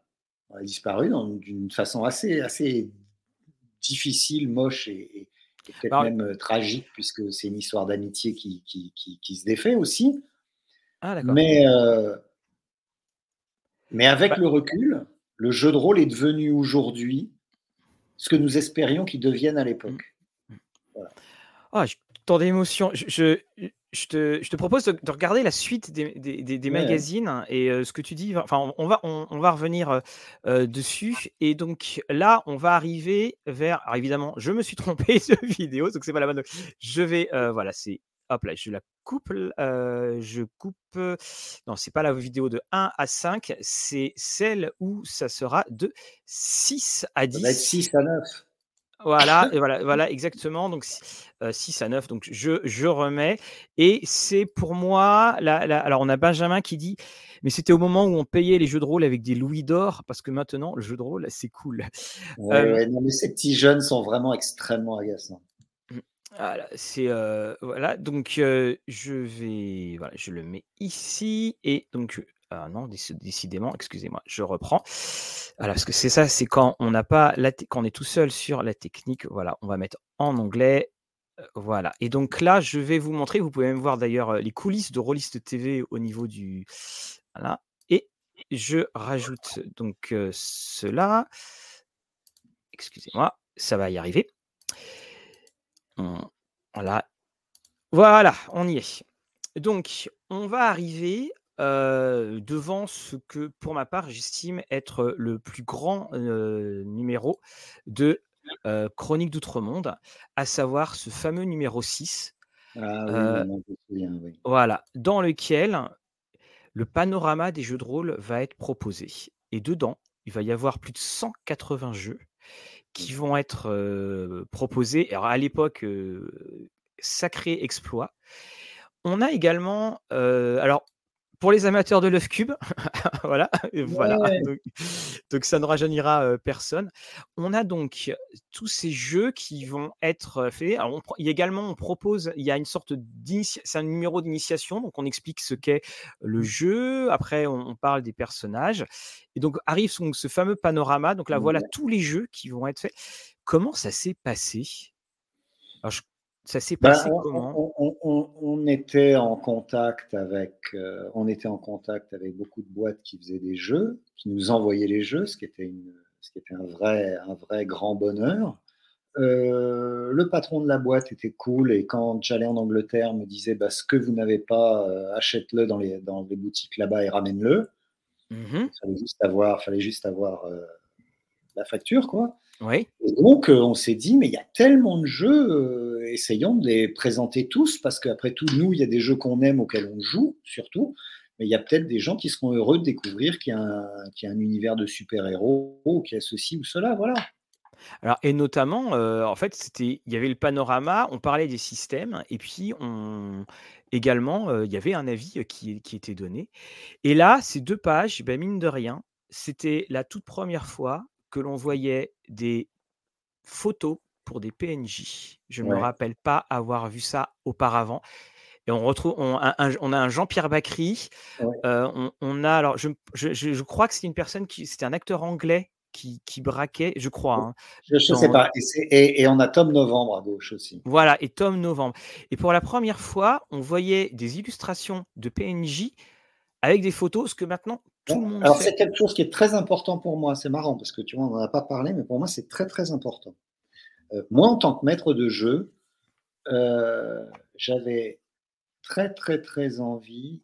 [SPEAKER 3] a disparu d'une façon assez, assez difficile, moche et, peut-être même euh, tragique, puisque c'est une histoire d'amitié qui, qui, qui, se défait aussi. Ah, mais, euh, mais avec bah le recul, le jeu de rôle est devenu aujourd'hui ce que nous espérions qu'il devienne à l'époque.
[SPEAKER 1] Mmh. Voilà. Ah, tant d'émotions. Je, je te, propose de, regarder la suite des, magazines et ce que tu dis. Enfin, on, va, on, va revenir dessus. Et donc là, on va arriver vers. Alors évidemment, je me suis <laughs> trompé de vidéo, donc c'est pas la bonne. Je vais. voilà, c'est. Hop là, je la coupe. je coupe. Non, c'est pas la vidéo de 1 à 5, c'est celle où ça sera de 6 à 10.
[SPEAKER 3] 6 à 9.
[SPEAKER 1] Voilà, <laughs> et voilà, voilà, exactement. Donc 6 à 9. Donc je, je remets. Et c'est pour moi. La, alors on a Benjamin qui dit Mais c'était au moment où on payait les jeux de rôle avec des louis d'or, parce que maintenant, le jeu de rôle, c'est cool.
[SPEAKER 3] Ouais, non, mais ces petits jeunes sont vraiment extrêmement agaçants.
[SPEAKER 1] Mmh, voilà, c'est voilà. Donc je vais, voilà, je le mets ici et donc ah non, décidément, excusez-moi, je reprends. Voilà, parce que c'est ça, c'est quand on n'a pas la quand on est tout seul sur la technique. Voilà, on va mettre en anglais. Euh, voilà. Et donc là, je vais vous montrer. Vous pouvez même voir d'ailleurs les coulisses de Rollist TV au niveau du. Voilà. Et je rajoute donc cela. Excusez-moi, ça va y arriver. Voilà, on y est. Donc, on va arriver devant ce que, pour ma part, j'estime être le plus grand numéro de Chronique d'Outre-Monde, à savoir ce fameux numéro 6. Ah voilà, dans lequel le panorama des jeux de rôle va être proposé. Et dedans, il va y avoir plus de 180 jeux qui vont être proposés. Alors à l'époque, sacré exploit. On a également, alors pour les amateurs de l'œuf cube, <laughs> voilà, voilà. Donc, ça ne rajeunira personne. On a donc tous ces jeux qui vont être faits. Alors, il y a également, on propose, il y a une sorte d'initiation, c'est un numéro d'initiation, donc on explique ce qu'est le jeu. Après, on, parle des personnages. Et donc arrive ce fameux panorama. Donc là, voilà tous les jeux qui vont être faits. Comment ça s'est passé? Alors, je ça s'est ben, passé comment?
[SPEAKER 3] on, était en contact avec, euh, on était en contact avec beaucoup de boîtes qui faisaient des jeux, qui nous envoyaient les jeux, ce qui était, une, ce qui était un, vrai, un vrai grand bonheur. Euh, le patron de la boîte était cool et quand j'allais en Angleterre, me disait bah, ce que vous n'avez pas, euh, achète-le dans les, dans les boutiques là-bas et ramène-le. Mmh il fallait juste avoir, fallait juste avoir la facture, quoi.
[SPEAKER 1] Oui.
[SPEAKER 3] Et donc, on s'est dit, mais il y a tellement de jeux essayons de les présenter tous, parce qu'après tout, nous, il y a des jeux qu'on aime auxquels on joue, surtout, mais il y a peut-être des gens qui seront heureux de découvrir qu'il y, a un, univers de super-héros, qu'il y a ceci ou cela, voilà.
[SPEAKER 1] Alors, et notamment, euh, en fait, c'était, il y avait le panorama, on parlait des systèmes, et puis on, également, euh, il y avait un avis qui, qui, était donné. Et là, ces deux pages, ben, mine de rien, c'était la toute première fois que l'on voyait des photos pour des PNJ. Je ne me rappelle pas avoir vu ça auparavant. Et on retrouve, on, a un Jean-Pierre Bacry. Euh, on, a alors, je, je, crois que c'est une personne qui, c'était un acteur anglais qui, qui braquait, je crois. Hein,
[SPEAKER 3] je ne sais pas. Et, et, on a Tom Novembre à gauche aussi.
[SPEAKER 1] Voilà, et Tom Novembre. Et pour la première fois, on voyait des illustrations de PNJ avec des photos, ce que maintenant tout le monde.
[SPEAKER 3] Alors c'est quelque chose qui est très important pour moi. C'est marrant parce que tu vois, on n'en a pas parlé, mais pour moi c'est très très important. Euh, moi, en tant que maître de jeu, euh, j'avais très, très, très envie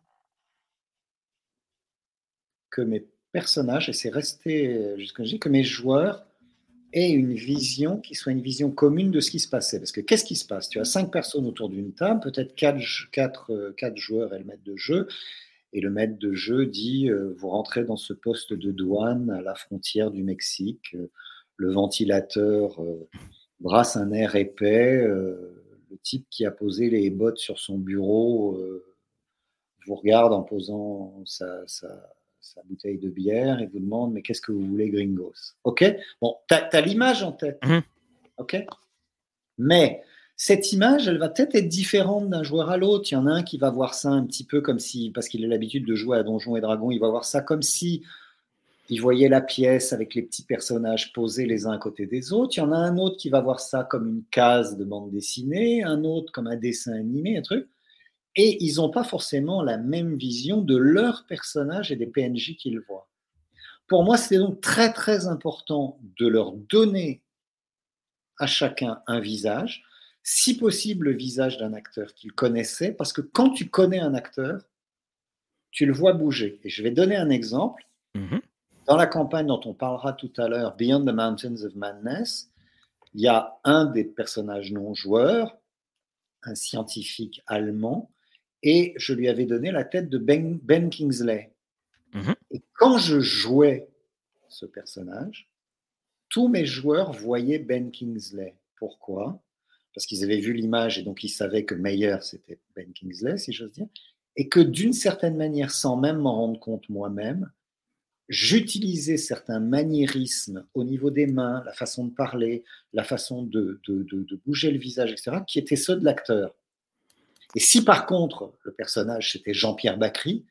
[SPEAKER 3] que mes personnages, et c'est resté jusqu'à que mes joueurs aient une vision qui soit une vision commune de ce qui se passait. Parce que qu'est-ce qui se passe? Tu as cinq personnes autour d'une table, peut-être quatre, quatre, quatre, joueurs et le maître de jeu. Et le maître de jeu dit, euh, vous rentrez dans ce poste de douane à la frontière du Mexique, le ventilateur brasse un air épais. Euh, le type qui a posé les bottes sur son bureau euh, vous regarde en posant sa, bouteille de bière et vous demande Mais qu'est-ce que vous voulez, gringos? Ok? Bon, tu as, l'image en tête. Mhm. Ok? Mais cette image, elle va peut-être être différente d'un joueur à l'autre. Il y en a un qui va voir ça un petit peu comme si, parce qu'il a l'habitude de jouer à Donjons et Dragons, il va voir ça comme si il voyait la pièce avec les petits personnages posés les uns à côté des autres. Il y en a un autre qui va voir ça comme une case de bande dessinée, un autre comme un dessin animé, un truc. Et ils n'ont pas forcément la même vision de leurs personnages et des PNJ qu'ils voient. Pour moi, c'était donc très très important de leur donner à chacun un visage, si possible le visage d'un acteur qu'ils connaissaient, parce que quand tu connais un acteur, tu le vois bouger. Et je vais donner un exemple. Mm-hmm. Dans la campagne dont on parlera tout à l'heure, Beyond the Mountains of Madness, il y a un des personnages non joueurs, un scientifique allemand, et je lui avais donné la tête de Ben, ben Kingsley. Mhm. Et quand je jouais ce personnage, tous mes joueurs voyaient Ben Kingsley. Pourquoi? Parce qu'ils avaient vu l'image et donc ils savaient que Meyer, c'était Ben Kingsley, si j'ose dire, et que d'une certaine manière, sans même m'en rendre compte moi-même, j'utilisais certains maniérismes au niveau des mains, la façon de parler, la façon de, bouger le visage, etc., qui étaient ceux de l'acteur. Et si par contre le personnage c'était Jean-Pierre Bacry,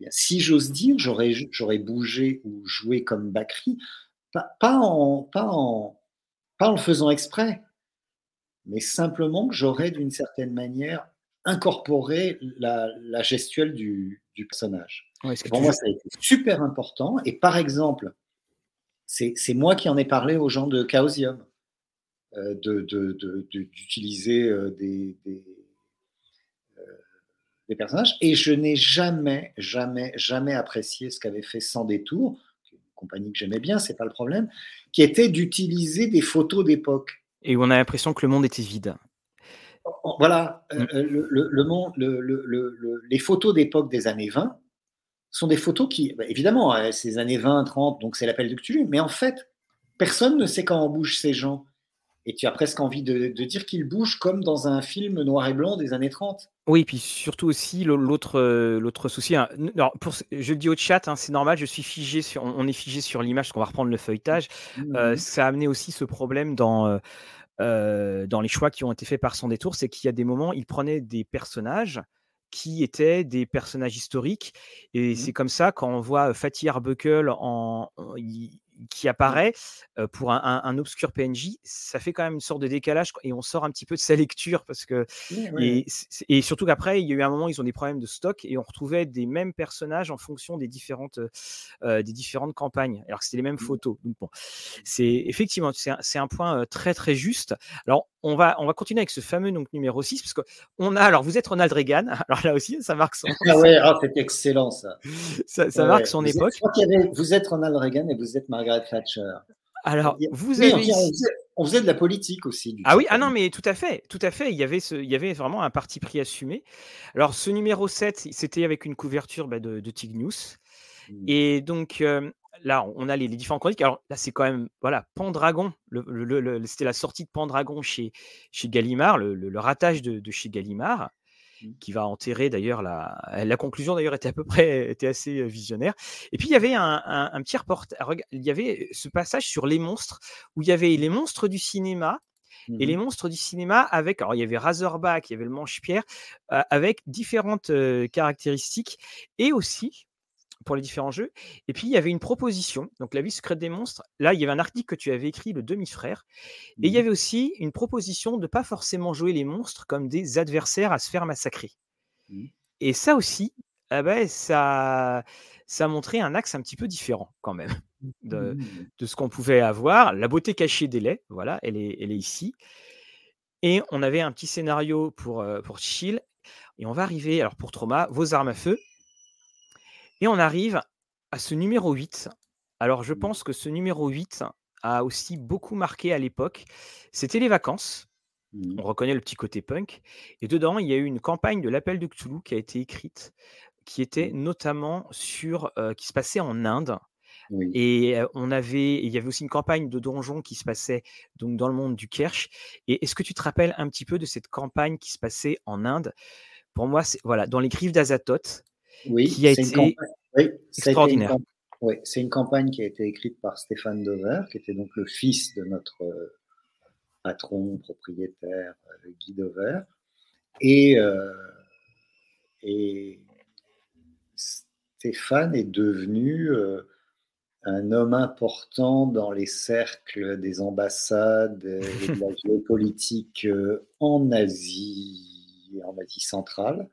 [SPEAKER 3] eh si j'ose dire, j'aurais bougé ou joué comme Bacry, pas en le faisant exprès, mais simplement que j'aurais d'une certaine manière incorporé la, gestuelle du personnage pour moi, ça a été super important. Et par exemple, c'est moi qui en ai parlé aux gens de Chaosium, euh, d'utiliser euh, des, euh, des, personnages. Et je n'ai jamais, jamais, jamais apprécié ce qu'avait fait Sans Détour, une compagnie que j'aimais bien, c'est pas le problème, qui était d'utiliser des photos d'époque.
[SPEAKER 1] Et où on a l'impression que le monde était vide.
[SPEAKER 3] Voilà, mm. le, le, monde, les photos d'époque des années 20, sont des photos qui, bah, évidemment, hein, ces années 20, 30, donc c'est l'appel de Cthulhu, mais en fait, personne ne sait comment bougent ces gens. et tu as presque envie de, dire qu'il bouge comme dans un film noir et blanc des années 30.
[SPEAKER 1] Oui, puis surtout aussi l'autre l'autre souci. Hein, pour, je le dis au chat, hein, c'est normal. Je suis figé sur, on, est figé sur l'image, parce qu'on va reprendre le feuilletage. Mmh ça a amené aussi ce problème dans dans les choix qui ont été faits par son détour, c'est qu'il y a des moments, il prenait des personnages qui étaient des personnages historiques, et mmh c'est comme ça quand on voit Fatih Arbuckle en, qui mmh. apparaît pour un, obscur PNJ, ça fait quand même une sorte de décalage et on sort un petit peu de sa lecture parce que et, surtout qu'après il y a eu un moment ils ont des problèmes de stock et on retrouvait des mêmes personnages en fonction des différentes des différentes campagnes alors que c'était les mêmes mmh. photos. Donc bon, c'est effectivement c'est un, point très très juste. Alors on va, on va continuer avec ce fameux donc, numéro 6, parce qu'on a, alors vous êtes Ronald Reagan, <laughs> alors là aussi, ça marque son.
[SPEAKER 3] Ah <laughs> ouais, ah, c'est excellent ça.
[SPEAKER 1] Ça, marque son époque.
[SPEAKER 3] vous êtes Ronald Reagan et vous êtes Margaret Thatcher.
[SPEAKER 1] Alors, vous avez.
[SPEAKER 3] On faisait, de la politique aussi.
[SPEAKER 1] ah oui, ah non, mais tout à fait, tout à fait. Il y avait, ce, il y avait vraiment un parti pris assumé. Alors, ce numéro 7, c'était avec une couverture bah, de, de Tig News. Mmh. Et donc, euh, là, on a les, différents chroniques. Alors là, c'est quand même, voilà, Pendragon. Le, c'était la sortie de Pendragon chez, chez Gallimard, le, ratage de, chez Gallimard, mmh. qui va enterrer d'ailleurs la, la conclusion d'ailleurs était à peu près <laughs> était assez visionnaire. Et puis il y avait un, petit reportage, il y avait ce passage sur les monstres où il y avait les monstres du cinéma et les mmh monstres du cinéma avec, alors il y avait Razorback, il y avait le Manche-Pierre, avec différentes caractéristiques et aussi pour les différents jeux. Et puis, il y avait une proposition, donc la vie secrète des monstres. Là, il y avait un article que tu avais écrit, le demi-frère. Et il y mmh avait aussi une proposition de ne pas forcément jouer les monstres comme des adversaires à se faire massacrer. Mmh. Et ça aussi, ah ben, ça, ça montrait un axe un petit peu différent quand même mmh. de, de ce qu'on pouvait avoir. La beauté cachée des laits, voilà, elle est, elle est ici. Et on avait un petit scénario pour, euh, pour Chill. Et on va arriver, alors pour Trauma, vos armes à feu. Et on arrive à ce numéro 8. Alors je pense que ce numéro 8 a aussi beaucoup marqué à l'époque. C'était les vacances. Mmh. On reconnaît le petit côté punk. Et dedans, il y a eu une campagne de l'appel de Cthulhu qui a été écrite, qui était mmh. notamment sur, qui se passait en Inde. Et on avait, il y avait aussi une campagne de donjon qui se passait donc dans le monde du Kersh. Et est-ce que tu te rappelles un petit peu de cette campagne qui se passait en Inde? Pour moi, c'est voilà, dans les griffes d'Azathoth,
[SPEAKER 3] oui, qui a été extraordinaire. Oui, c'est une campagne qui a été écrite par Stéphane Dover, qui était donc le fils de notre euh, patron, propriétaire, euh, Guy Dover. Et, euh, et Stéphane est devenu un homme important dans les cercles des ambassades et de la <laughs> géopolitique en Asie, en Asie centrale.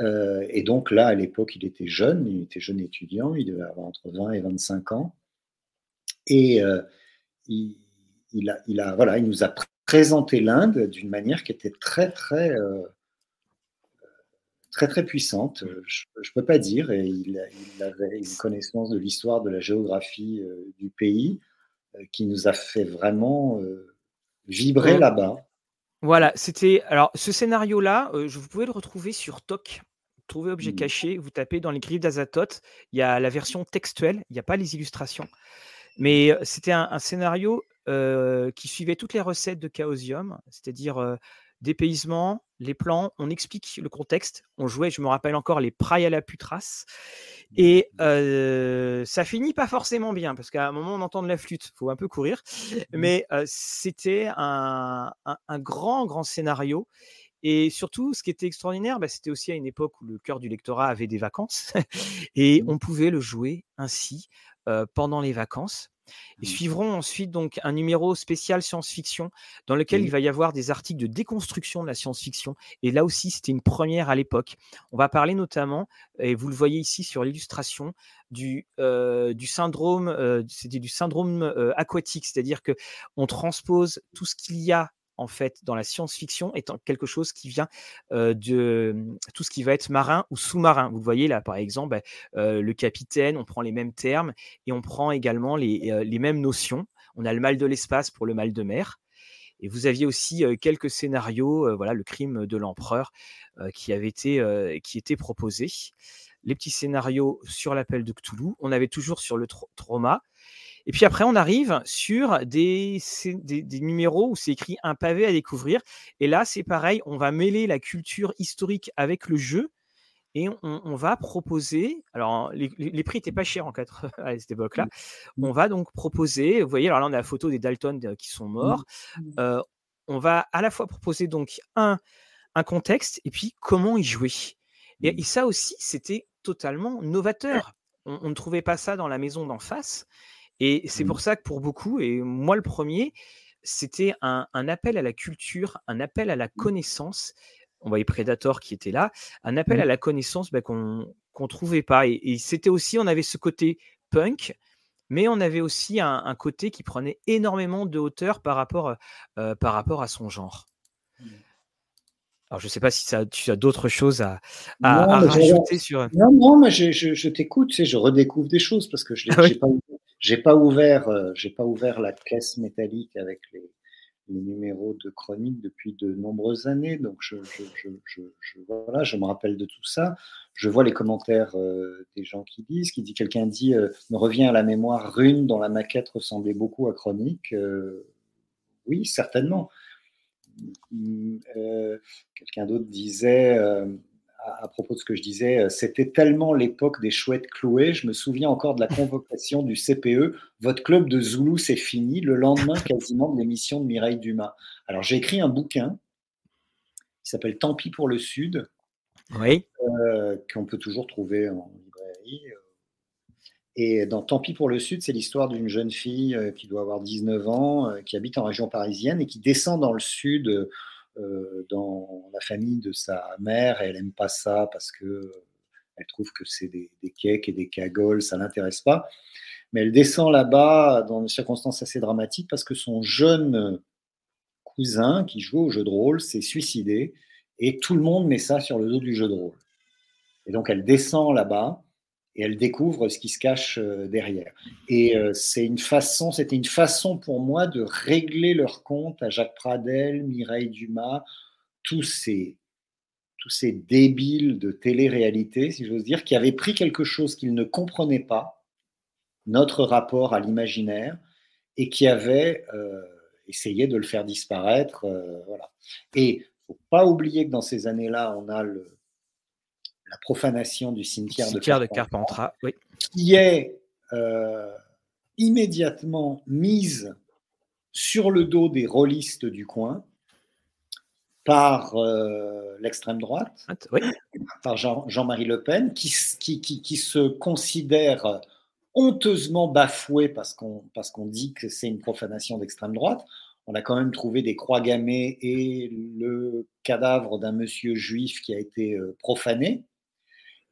[SPEAKER 3] Euh, et donc là, à l'époque, il était jeune, il était jeune étudiant, il devait avoir entre 20 et 25 ans. Et euh, il, a, il, a, voilà, il nous a présenté l'Inde d'une manière qui était très, très, euh, très, très puissante. Je ne peux pas dire. Et il, avait une connaissance de l'histoire, de la géographie du pays qui nous a fait vraiment vibrer là-bas.
[SPEAKER 1] Voilà, c'était. Alors, ce scénario-là, je vous pouvez le retrouver sur TOC. Trouver objet mmh. caché, vous tapez dans les griffes d'Azathoth. Il y a la version textuelle, il n'y a pas les illustrations. Mais c'était un, scénario qui suivait toutes les recettes de Chaosium, c'est-à-dire dépaysement, les plans, on explique le contexte. On jouait, je me rappelle encore, les à la putras. Et ça finit pas forcément bien, parce qu'à un moment, on entend de la flûte, faut un peu courir. Mmh. Mais c'était un, grand, grand scénario. Et surtout, ce qui était extraordinaire, bah, c'était aussi à une époque où le cœur du lectorat avait des vacances. <laughs> et mmh. on pouvait le jouer ainsi pendant les vacances. Et mmh. suivront ensuite donc un numéro spécial science-fiction dans lequel il va y avoir des articles de déconstruction de la science-fiction. Et là aussi, c'était une première à l'époque. On va parler notamment, et vous le voyez ici sur l'illustration, du, du syndrome, c'était du syndrome aquatique, c'est-à-dire que on transpose tout ce qu'il y a en fait dans la science-fiction étant quelque chose qui vient de mmh, tout ce qui va être marin ou sous-marin. Vous voyez là, par exemple, bah, le capitaine, on prend les mêmes termes et on prend également les, mêmes notions. On a le mal de l'espace pour le mal de mer. Et vous aviez aussi quelques scénarios, voilà, le crime de l'empereur qui avait été était proposé. Les petits scénarios sur l'appel de Cthulhu. On avait toujours sur le trauma. Et puis après, on arrive sur des, des, numéros où c'est écrit un pavé à découvrir. Et là, c'est pareil, on va mêler la culture historique avec le jeu. Et on, va proposer, alors les, prix n'étaient pas chers en 4, <laughs> à cette époque-là, mmh. on va donc proposer, vous voyez, alors là on a la photo des Dalton euh, qui sont morts, mmh. euh, on va à la fois proposer donc un, un contexte et puis comment y jouer. Et, et ça aussi, c'était totalement novateur. On, ne trouvait pas ça dans la maison d'en face. Et c'est pour mmh. ça que pour beaucoup, et moi le premier, c'était un, appel à la culture, un appel à la mmh. connaissance. On voyait Predator qui était là, un appel mmh. à la connaissance bah, qu'on ne trouvait pas. Et, c'était aussi, on avait ce côté punk, mais on avait aussi un, côté qui prenait énormément de hauteur par rapport, euh, par rapport à son genre. Alors, je ne sais pas si ça, tu as d'autres choses à, rajouter sur.
[SPEAKER 3] Non, non, mais je, je, t'écoute, tu sais, je redécouvre des choses parce que je n'ai ah <laughs> pas, ouvert, euh, j'ai pas ouvert la caisse métallique avec les, numéros de chronique depuis de nombreuses années. Donc, je, voilà, je me rappelle de tout ça. Je vois les commentaires euh, des gens qui disent, qui dit quelqu'un dit, euh, me revient à la mémoire Rune dont la maquette ressemblait beaucoup à Chronique. oui, certainement. Euh, quelqu'un d'autre disait, euh, à, propos de ce que je disais, euh, c'était tellement l'époque des chouettes clouées. Je me souviens encore de la convocation du CPE. Votre club de Zoulou, c'est fini. Le lendemain, quasiment, de l'émission de Mireille Dumas. Alors, j'ai écrit un bouquin qui s'appelle Tant pis pour le Sud.
[SPEAKER 1] Oui.
[SPEAKER 3] qu'on peut toujours trouver en librairie. Et dans Tant pis pour le Sud, c'est l'histoire d'une jeune fille euh, qui doit avoir 19 ans, euh, qui habite en région parisienne et qui descend dans le Sud euh, dans la famille de sa mère. Et elle n'aime pas ça parce que elle trouve que c'est des, des et des cagoles, ça l'intéresse pas. Mais elle descend là-bas dans des circonstances assez dramatiques parce que son jeune cousin qui joue au jeu de rôle s'est suicidé et tout le monde met ça sur le dos du jeu de rôle. Et donc elle descend là-bas et elle découvre ce qui se cache euh, derrière. Et euh, c'est une façon, c'était une façon pour moi de régler leur compte à Jacques Pradel, Mireille Dumas, tous ces, tous ces débiles de télé-réalité, si j'ose dire, qui avaient pris quelque chose qu'ils ne comprenaient pas, notre rapport à l'imaginaire, et qui avaient euh, essayé de le faire disparaître. voilà. Et faut pas oublier que dans ces années-là, on a le, la profanation du cimetière, de, Carpentras, qui est euh, immédiatement mise sur le dos des rôlistes du coin par euh, l'extrême droite, par Jean-Marie Le Pen, qui, qui, se considère honteusement bafoué parce qu'on parce qu'on dit que c'est une profanation d'extrême droite. On a quand même trouvé des croix gammées et le cadavre d'un monsieur juif qui a été euh, profané.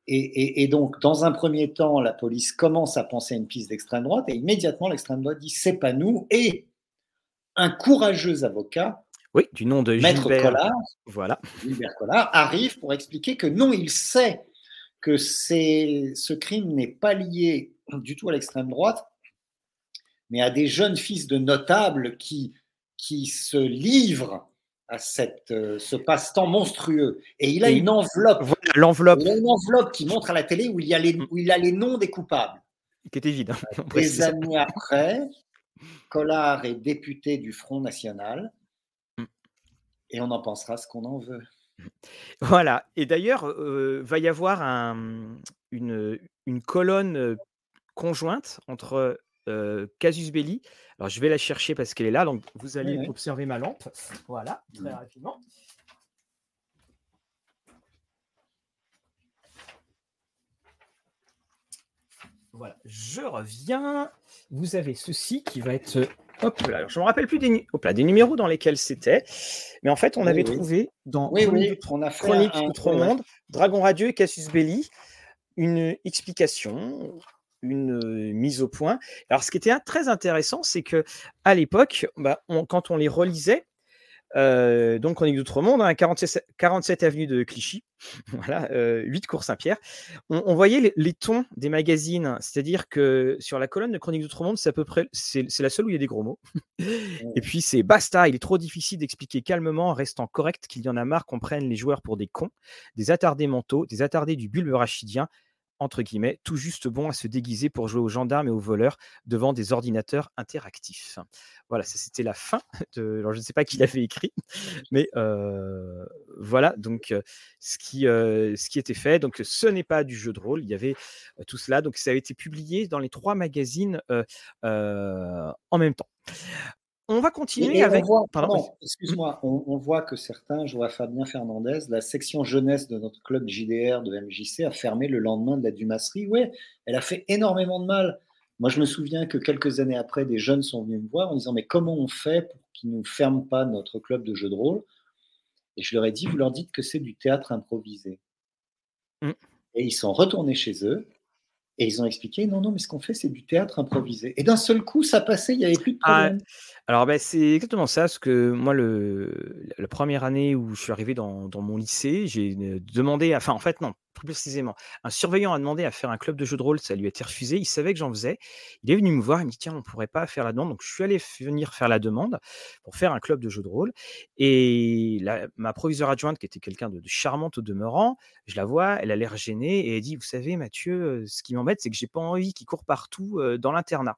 [SPEAKER 3] Et, donc, dans un premier temps, la police commence à penser à une piste d'extrême droite et immédiatement, l'extrême droite dit c'est pas nous. Et un courageux avocat,
[SPEAKER 1] oui, du nom de
[SPEAKER 3] Maître Collard,
[SPEAKER 1] voilà.
[SPEAKER 3] Gilbert Collard, arrive pour expliquer que non, il sait que ce crime n'est pas lié du tout à l'extrême droite, mais à des jeunes fils de notables qui, qui se livrent à cette, euh, ce passe-temps monstrueux. Et il a une enveloppe.
[SPEAKER 1] l'enveloppe.
[SPEAKER 3] une enveloppe qui montre à la télé où il, y a les, où il a les noms des coupables.
[SPEAKER 1] Qui était vide. <laughs>
[SPEAKER 3] Des années après, Collard est député du Front National. Mm. Et on en pensera ce qu'on en veut.
[SPEAKER 1] Voilà. Et d'ailleurs, euh, va y avoir un, une, une colonne euh, conjointe entre euh, Casus Belli. Alors, je vais la chercher parce qu'elle est là. Donc, vous allez observer ma lampe. Voilà, très mmh. rapidement. Voilà, je reviens. Vous avez ceci qui va être. Hop là, je ne me rappelle plus des, hop là, des numéros dans lesquels c'était. Mais en fait, on avait trouvé dans
[SPEAKER 3] oui, oui, on a
[SPEAKER 1] Chronique Outre-Monde, Dragon Radieux et Casus Belli une explication une mise au point. Alors, ce qui était très intéressant, c'est que à l'époque, bah, quand on les relisait, donc on est d'Outre-Monde, hein, 47, 47, avenue de Clichy, <laughs> voilà, 8 cours Saint-Pierre. On, voyait les, tons des magazines, c'est-à-dire que sur la colonne de Chronique d'Outre-Monde, c'est à peu près, c'est la seule où il y a des gros mots. Et puis c'est basta, il est trop difficile d'expliquer calmement, restant correct, qu'il y en a marre qu'on prenne les joueurs pour des cons, des attardés mentaux, des attardés du bulbe rachidien, entre guillemets, tout juste bon à se déguiser pour jouer aux gendarmes et aux voleurs devant des ordinateurs interactifs. Voilà, ça c'était la fin. De... Je ne sais pas qui l'avait écrit, mais euh, voilà donc euh, ce, qui, euh, ce qui était fait. Donc, ce n'est pas du jeu de rôle. Il y avait tout cela. Donc, ça a été publié dans les trois magazines en même temps. On va continuer avec.
[SPEAKER 3] excuse-moi, on, voit que certains, je vois Fabien Fernandez, la section jeunesse de notre club JDR de MJC a fermé le lendemain de la Dumasserie. Oui, elle a fait énormément de mal. Moi, je me souviens que quelques années après, des jeunes sont venus me voir en disant Mais comment on fait pour qu'ils ne nous ferment pas notre club de jeux de rôle? Et je leur ai dit Vous leur dites que c'est du théâtre improvisé. Mmh. Et ils sont retournés chez eux et ils ont expliqué non, non, mais ce qu'on fait, c'est du théâtre improvisé. Et d'un seul coup, ça passait, il n'y avait plus de ah, problème.
[SPEAKER 1] alors, ben, c'est exactement ça. Parce que moi, le, la première année où je suis arrivé dans, dans mon lycée, j'ai euh, demandé, enfin, en fait, non, plus précisément, un surveillant a demandé à faire un club de jeux de rôle, ça lui a été refusé. Il savait que j'en faisais. Il est venu me voir, il me dit tiens, on pourrait pas faire la demande. Donc, je suis allé venir faire la demande pour faire un club de jeux de rôle. Et ma proviseure adjointe, qui était quelqu'un de, charmante au demeurant, je la vois, elle a l'air gênée et elle dit vous savez, Mathieu, euh, ce qui m'embête, c'est que j'ai pas envie qu'il court partout euh, dans l'internat.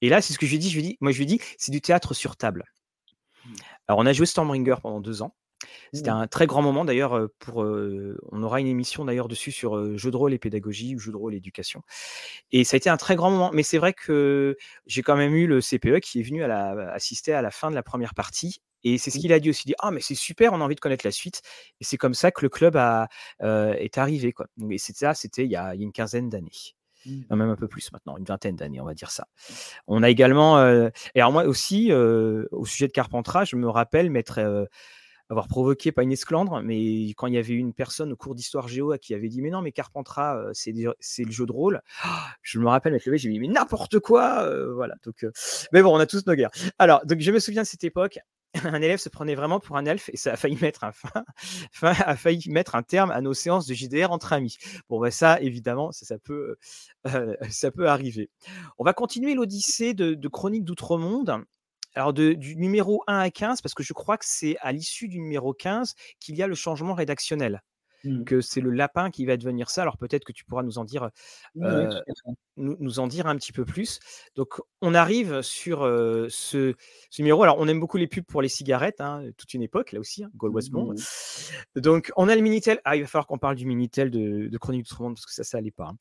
[SPEAKER 1] Et là, c'est ce que je lui ai dit. Je lui dis, moi, je lui dis, c'est du théâtre sur table. Mmh. Alors, on a joué Stormbringer pendant deux ans. C'était mmh. un très grand moment d'ailleurs pour. on aura une émission d'ailleurs dessus sur jeu de rôle et pédagogie ou jeu de rôle et éducation. Et ça a été un très grand moment. Mais c'est vrai que j'ai quand même eu le CPE qui est venu à la, assister à la fin de la première partie. Et c'est ce mmh. qu'il a dit aussi. Dit, ah mais c'est super, on a envie de connaître la suite. Et c'est comme ça que le club a, est arrivé quoi. Et c'était ça, c'était il, y a une quinzaine d'années. Mmh. même un peu plus maintenant, une vingtaine d'années, on va dire ça. On a également, et alors moi aussi, au sujet de Carpentras, je me rappelle m'être avoir provoqué, pas une esclandre, mais quand il y avait une personne au cours d'histoire géo qui avait dit Mais non, mais Carpentras, euh, c'est le jeu de rôle. <gasps> je me rappelle m'être levé, j'ai dit Mais n'importe quoi euh, Voilà. Donc, euh, mais bon, on a tous nos guerres. Alors, donc, je me souviens de cette époque. <laughs> Un élève se prenait vraiment pour un elfe et ça a failli mettre un fin, <laughs> a failli mettre un terme à nos séances de JDR entre amis. Bon, ben ça, évidemment, ça, peut, <laughs> ça peut arriver. On va continuer l'odyssée de, de Chroniques d'Outre-Monde alors du numéro 1 à 15, parce que je crois que c'est à l'issue du numéro 15 qu'il y a le changement rédactionnel. Mmh. que c'est le lapin qui va devenir ça. Alors peut-être que tu pourras nous en dire, nous, en dire un petit peu plus. Donc on arrive sur ce, numéro. Alors on aime beaucoup les pubs pour les cigarettes, hein, toute une époque là aussi, hein, Bond. Mmh. Donc on a le Minitel. Ah il va falloir qu'on parle du Minitel de, de Chronique du Monde parce que ça ça allait pas.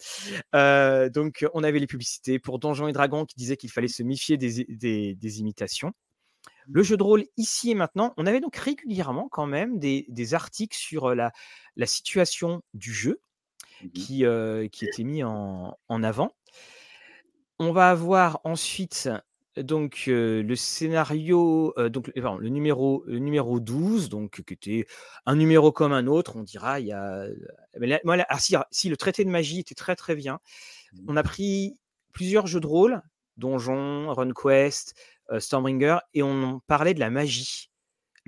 [SPEAKER 1] Hein. donc on avait les publicités pour Donjons et Dragons qui disaient qu'il fallait se méfier des imitations. Le jeu de rôle ici et maintenant, on avait donc régulièrement quand même des, articles sur la, la, situation du jeu mmh qui, qui étaient mis en, avant. On va avoir ensuite donc le scénario, donc le numéro, le numéro 12, donc qui était un numéro comme un autre, on dira, il y a. Ah, si, si, le traité de magie était très très bien. Mmh on a pris plusieurs jeux de rôle, Donjon, RunQuest, euh, Stormbringer, et on parlait de la magie.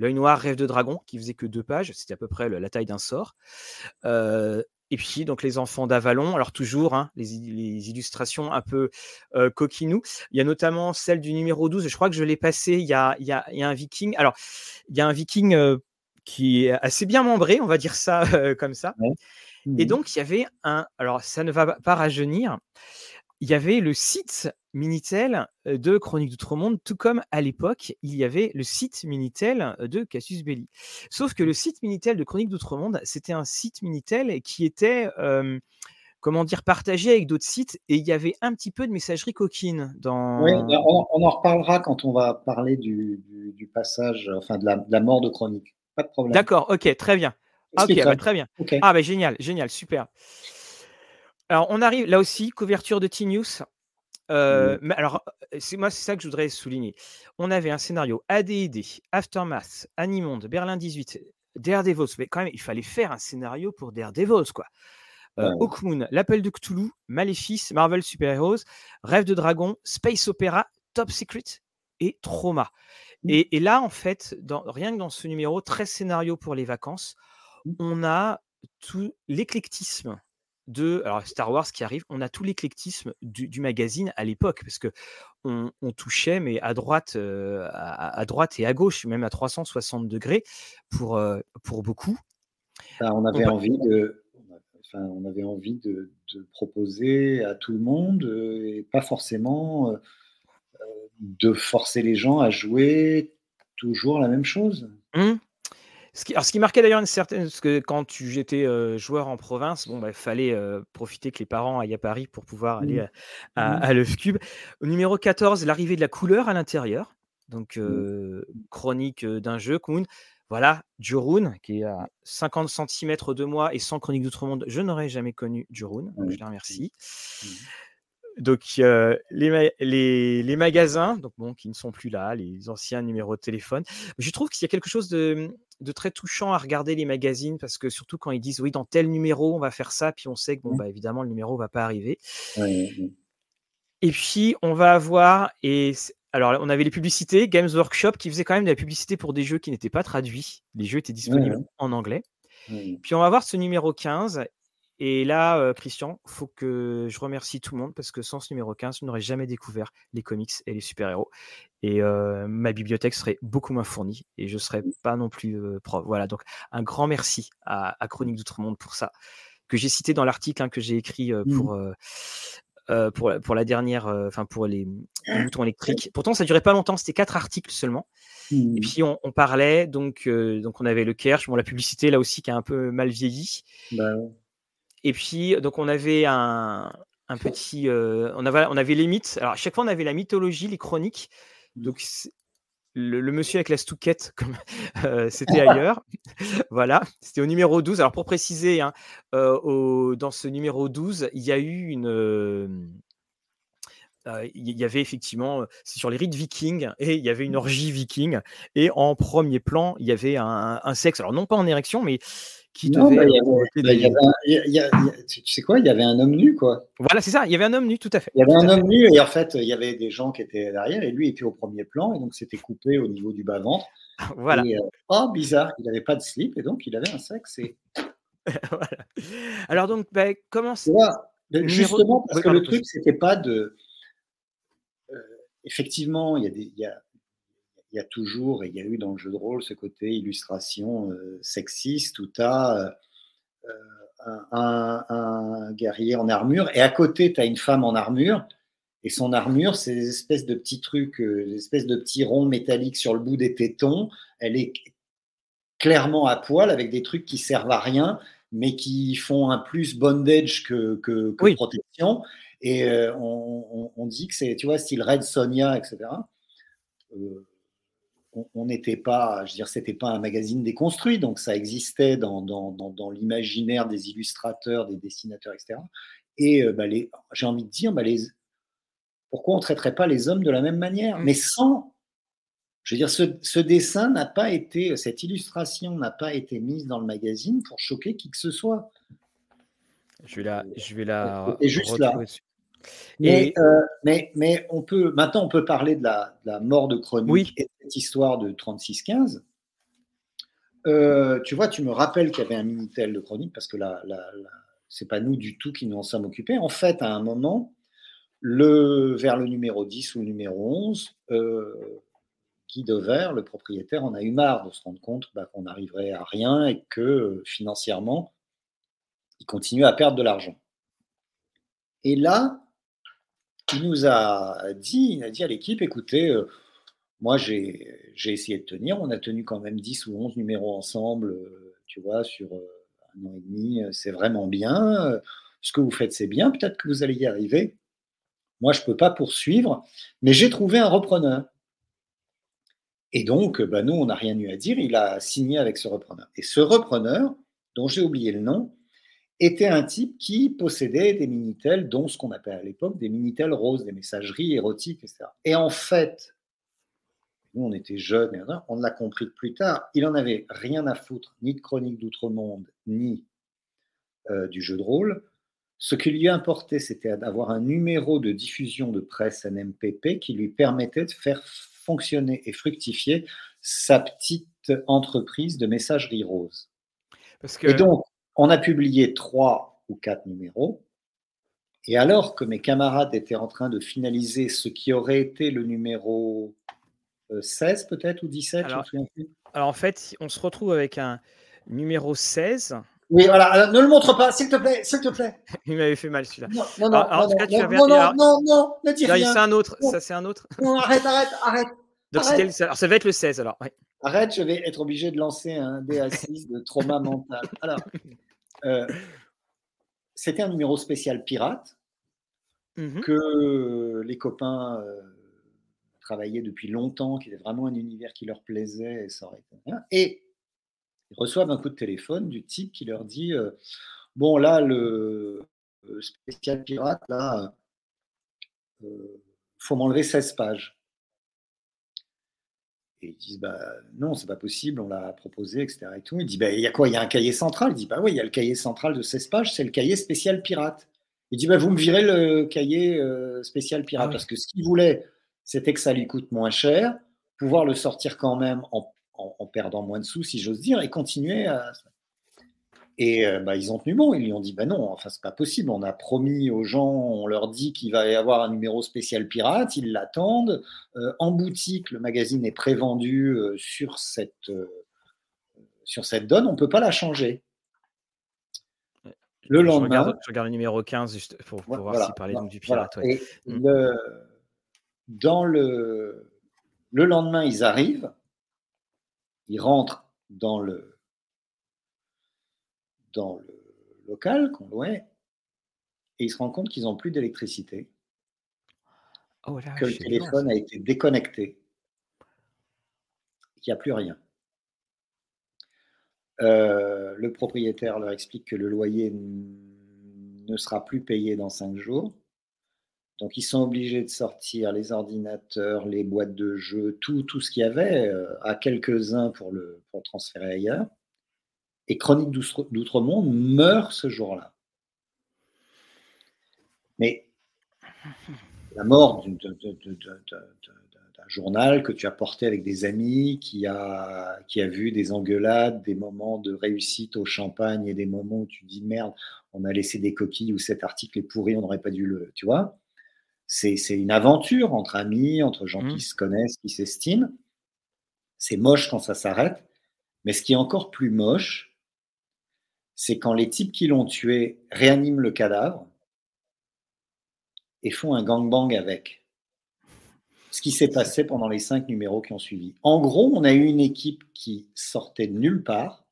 [SPEAKER 1] L'œil noir, rêve de dragon, qui faisait que deux pages, c'était à peu près la taille d'un sort. Euh, et puis, donc, les enfants d'Avalon, alors toujours, hein, les, illustrations un peu euh. Il y a notamment celle du numéro 12, je crois que je l'ai passé, il y, a, il, y a, un viking. Alors, il y a un viking qui est assez bien membré, on va dire ça <laughs> comme ça. Et mmh donc, il y avait un, alors ça ne va pas rajeunir, il y avait le site Minitel de Chronique d'Outre-Monde, tout comme à l'époque, il y avait le site Minitel de Cassius Belli. Sauf que le site Minitel de Chronique d'Outre-Monde, c'était un site Minitel qui était, comment dire, partagé avec d'autres sites et il y avait un petit peu de messagerie coquine dans.
[SPEAKER 3] Oui, bah, on, en reparlera quand on va parler du, passage, enfin de la, mort de Chronique. Pas de problème.
[SPEAKER 1] D'accord, ok, très bien. Ah, ok, bah, très bien. Ah, bah, génial, génial, super. Alors, on arrive là aussi, couverture de T-News. Euh, alors, c'est moi, c'est ça que je voudrais souligner. On avait un scénario AD&D, Aftermath, Animonde, Berlin 18, Daredevils. Mais quand même, il fallait faire un scénario pour Daredevils, quoi. Euh, Hawkmoon, L'Appel de Cthulhu, Maléfice, Marvel Super Heroes, Rêve de Dragon, Space Opera, Top Secret et Trauma. Mmh. Et, et, là, en fait, dans, rien que dans ce numéro, 13 scénarios pour les vacances, mmh. on a tout l'éclectisme de alors Star Wars qui arrive, on a tout l'éclectisme du, magazine à l'époque parce que on, touchait mais à droite, à, droite et à gauche, même à 360 degrés pour pour beaucoup.
[SPEAKER 3] Bah, on avait envie de on avait envie de, proposer à tout le monde et pas forcément de forcer les gens à jouer toujours la même chose.
[SPEAKER 1] Mmh. Ce qui, alors, ce qui marquait d'ailleurs une certaine, parce que quand j'étais joueur en province, bon, bah, fallait profiter que les parents aillent à Paris pour pouvoir aller mmh. à, mmh. Cube. Au numéro 14, l'arrivée de la couleur à l'intérieur, donc chronique d'un jeu. Voilà, Jurun, qui est à 50 cm de moi et sans chronique d'outre-monde, je n'aurais jamais connu Jurun, donc je les remercie. Donc, les, les, magasins, donc bon, qui ne sont plus là, les anciens numéros de téléphone. Je trouve qu'il y a quelque chose de, très touchant à regarder les magazines parce que surtout quand ils disent oui, dans tel numéro, on va faire ça, puis on sait que bon, mmh. bah, évidemment, le numéro ne va pas arriver. Et puis, on va avoir, et alors, on avait les publicités, Games Workshop qui faisait quand même de la publicité pour des jeux qui n'étaient pas traduits. Les jeux étaient disponibles en anglais. Puis on va voir ce numéro 15 et là, euh, Christian, il faut que je remercie tout le monde parce que sans ce numéro 15, je n'aurais jamais découvert les comics et les super-héros. Et euh, ma bibliothèque serait beaucoup moins fournie et je ne serais pas non plus euh, prof. Voilà, donc un grand merci à, Chronique d'Outre-Monde pour ça, que j'ai cité dans l'article hein, que j'ai écrit mmh. pour. pour, pour, la dernière, enfin pour les, moutons électriques. Pourtant, ça durait pas longtemps, c'était quatre articles seulement. Et mmh. puis on, parlait, donc, donc on avait le Kerch, bon, la publicité là aussi qui a un peu mal vieilli. Bah et puis, donc, on avait un, petit. Euh, on, avait, on avait les mythes. Alors, à chaque fois, on avait la mythologie, les chroniques. Donc, le, monsieur avec la stouquette, comme <laughs> euh, c'était ailleurs. <laughs> voilà, c'était au numéro 12. Alors, pour préciser, hein, euh, dans ce numéro 12, il y a eu une. il y avait effectivement, c'est sur les rites vikings, et il y avait une orgie viking, et en premier plan, il y avait un, un sexe, alors non pas en érection, mais qui tu
[SPEAKER 3] sais quoi, il y avait un homme nu, quoi.
[SPEAKER 1] Voilà, c'est ça, il y avait un homme nu, tout à fait.
[SPEAKER 3] Il y avait un homme nu, et en fait, il y avait des gens qui étaient derrière, et lui était au premier plan, et donc c'était coupé au niveau du bas-ventre.
[SPEAKER 1] Voilà.
[SPEAKER 3] Et, euh, oh, bizarre, il n'avait pas de slip, et donc il avait un sexe. Et...
[SPEAKER 1] voilà. Alors, donc, bah, comment c'est.
[SPEAKER 3] Justement, parce que le truc, c'était pas de. Euh, effectivement, il y a des. Il y a il y a toujours, et il y a eu dans le jeu de rôle ce côté illustration euh, sexiste où tu as euh, un, guerrier en armure et à côté tu as une femme en armure et son armure c'est des espèces de petits trucs, euh, des espèces de petits ronds métalliques sur le bout des tétons. Elle est clairement à poil avec des trucs qui servent à rien mais qui font un plus bondage que, que, protection. Et on, dit que c'est, tu vois, style Red Sonia, etc on n'était pas, je veux dire, c'était pas un magazine déconstruit, donc ça existait dans, dans, l'imaginaire des illustrateurs, des dessinateurs, etc. Et euh, bah, j'ai envie de dire, bah, les, pourquoi on ne traiterait pas les hommes de la même manière? Mmh. Mais sans, je veux dire, ce, dessin n'a pas été, cette illustration n'a pas été mise dans le magazine pour choquer qui que ce soit.
[SPEAKER 1] Je vais la, je vais la.
[SPEAKER 3] Et juste là. Mais, euh, mais, mais, on peut, maintenant, on peut parler de la, mort de Chronique et de cette histoire de 36-15. Euh, tu vois, tu me rappelles qu'il y avait un Minitel de Chronique parce que là, c'est pas nous du tout qui nous en sommes occupés. En fait, à un moment, le, vers le numéro 10 ou le numéro 11, euh, Guy Dever, le propriétaire, en a eu marre de se rendre compte bah, qu'on n'arriverait à rien et que financièrement, il continuait à perdre de l'argent. Et là, il nous a dit, il a dit à l'équipe, écoutez, euh, moi j'ai essayé de tenir, on a tenu quand même 10 ou 11 numéros ensemble, euh, tu vois, sur euh, un an et demi, c'est vraiment bien. Ce que vous faites, c'est bien, peut-être que vous allez y arriver. Moi, je ne peux pas poursuivre, mais j'ai trouvé un repreneur. Et donc, bah, nous, on n'a rien eu à dire, il a signé avec ce repreneur. Et ce repreneur, dont j'ai oublié le nom, était un type qui possédait des Minitel, dont ce qu'on appelait à l'époque des Minitel roses, des messageries érotiques, etc. Et en fait, nous on était jeunes, on l'a compris plus tard, il en avait rien à foutre, ni de Chronique d'Outre-Monde, ni euh, du jeu de rôle. Ce qui lui importait, c'était d'avoir un numéro de diffusion de presse NMPP qui lui permettait de faire fonctionner et fructifier sa petite entreprise de messagerie rose. Parce que... Et donc, on a publié trois ou quatre numéros. Et alors que mes camarades étaient en train de finaliser ce qui aurait été le numéro 16 euh, peut-être ou 17
[SPEAKER 1] alors, alors, en fait, on se retrouve avec un numéro 16
[SPEAKER 3] Oui, voilà, ne le montre pas, s'il te plaît, s'il te plaît. <laughs>
[SPEAKER 1] Il m'avait fait mal celui-là.
[SPEAKER 3] Non, non, non,
[SPEAKER 1] en
[SPEAKER 3] non,
[SPEAKER 1] tout cas,
[SPEAKER 3] non, non, non,
[SPEAKER 1] alors-
[SPEAKER 3] non, non, ne dis rien.
[SPEAKER 1] c'est un autre.
[SPEAKER 3] Non.
[SPEAKER 1] Ça, c'est un autre.
[SPEAKER 3] Non, arrête, arrête, arrête.
[SPEAKER 1] Donc,
[SPEAKER 3] Arrête.
[SPEAKER 1] le- alors, ça va être le 16 alors. ouais.
[SPEAKER 3] Arrête, je vais être obligé de lancer un DA6 de trauma mental. Alors, euh, c'était un numéro spécial pirate
[SPEAKER 1] Mhm.
[SPEAKER 3] que les copains euh, travaillaient depuis longtemps, qui était vraiment un univers qui leur plaisait et ça aurait été bien. Et ils reçoivent un coup de téléphone du type qui leur dit euh, Bon, là, le euh, spécial pirate, là, faut m'enlever 16 pages. Et ils disent bah non, c'est pas possible, on l'a proposé, etc. Et tout. Il dit bah il y a quoi? Il y a un cahier central? Il dit bah oui, il y a le cahier central de 16 pages, c'est le cahier spécial pirate. Il dit bah vous me virez le cahier euh, spécial pirate
[SPEAKER 1] Ah oui.
[SPEAKER 3] parce que ce qu'il voulait, c'était que ça lui coûte moins cher, pouvoir le sortir quand même en, en- en perdant moins de sous, si j'ose dire, et continuer à. Et euh, bah, ils ont tenu bon. Ils lui ont dit bah non, enfin c'est pas possible. On a promis aux gens, on leur dit qu'il va y avoir un numéro spécial pirate, ils l'attendent. Euh, en boutique, le magazine est prévendu euh, sur, cette, euh, sur cette donne, on ne peut pas la changer. Le
[SPEAKER 1] Je
[SPEAKER 3] lendemain,
[SPEAKER 1] regarde, je regarde le numéro 15 juste pour, pour voir s'il parlait
[SPEAKER 3] voilà,
[SPEAKER 1] donc du
[SPEAKER 3] voilà.
[SPEAKER 1] pirate. ouais.
[SPEAKER 3] Et
[SPEAKER 1] Mm.
[SPEAKER 3] le, dans le, le lendemain, ils arrivent, ils rentrent dans le, dans le local qu'on louait, et ils se rendent compte qu'ils n'ont plus d'électricité,
[SPEAKER 1] Oh
[SPEAKER 3] que le téléphone a été déconnecté, qu'il n'y a plus rien. Euh, le propriétaire leur explique que le loyer ne sera plus payé dans cinq jours. Donc ils sont obligés de sortir les ordinateurs, les boîtes de jeux, tout, tout ce qu'il y avait, euh, à quelques-uns pour le, pour le transférer ailleurs. Et Chronique d'Outre- d'Outre-Monde meurt ce jour-là. Mais la mort d'un journal que tu as porté avec des amis, qui a, qui a vu des engueulades, des moments de réussite au champagne et des moments où tu dis merde, on a laissé des coquilles ou cet article est pourri, on n'aurait pas dû le. Tu vois C'est une aventure entre amis, entre gens qui se connaissent, qui s'estiment. C'est moche quand ça s'arrête. Mais ce qui est encore plus moche, c'est quand les types qui l'ont tué réaniment le cadavre et font un gangbang avec. Ce qui s'est passé pendant les cinq numéros qui ont suivi. En gros, on a eu une équipe qui sortait de nulle part,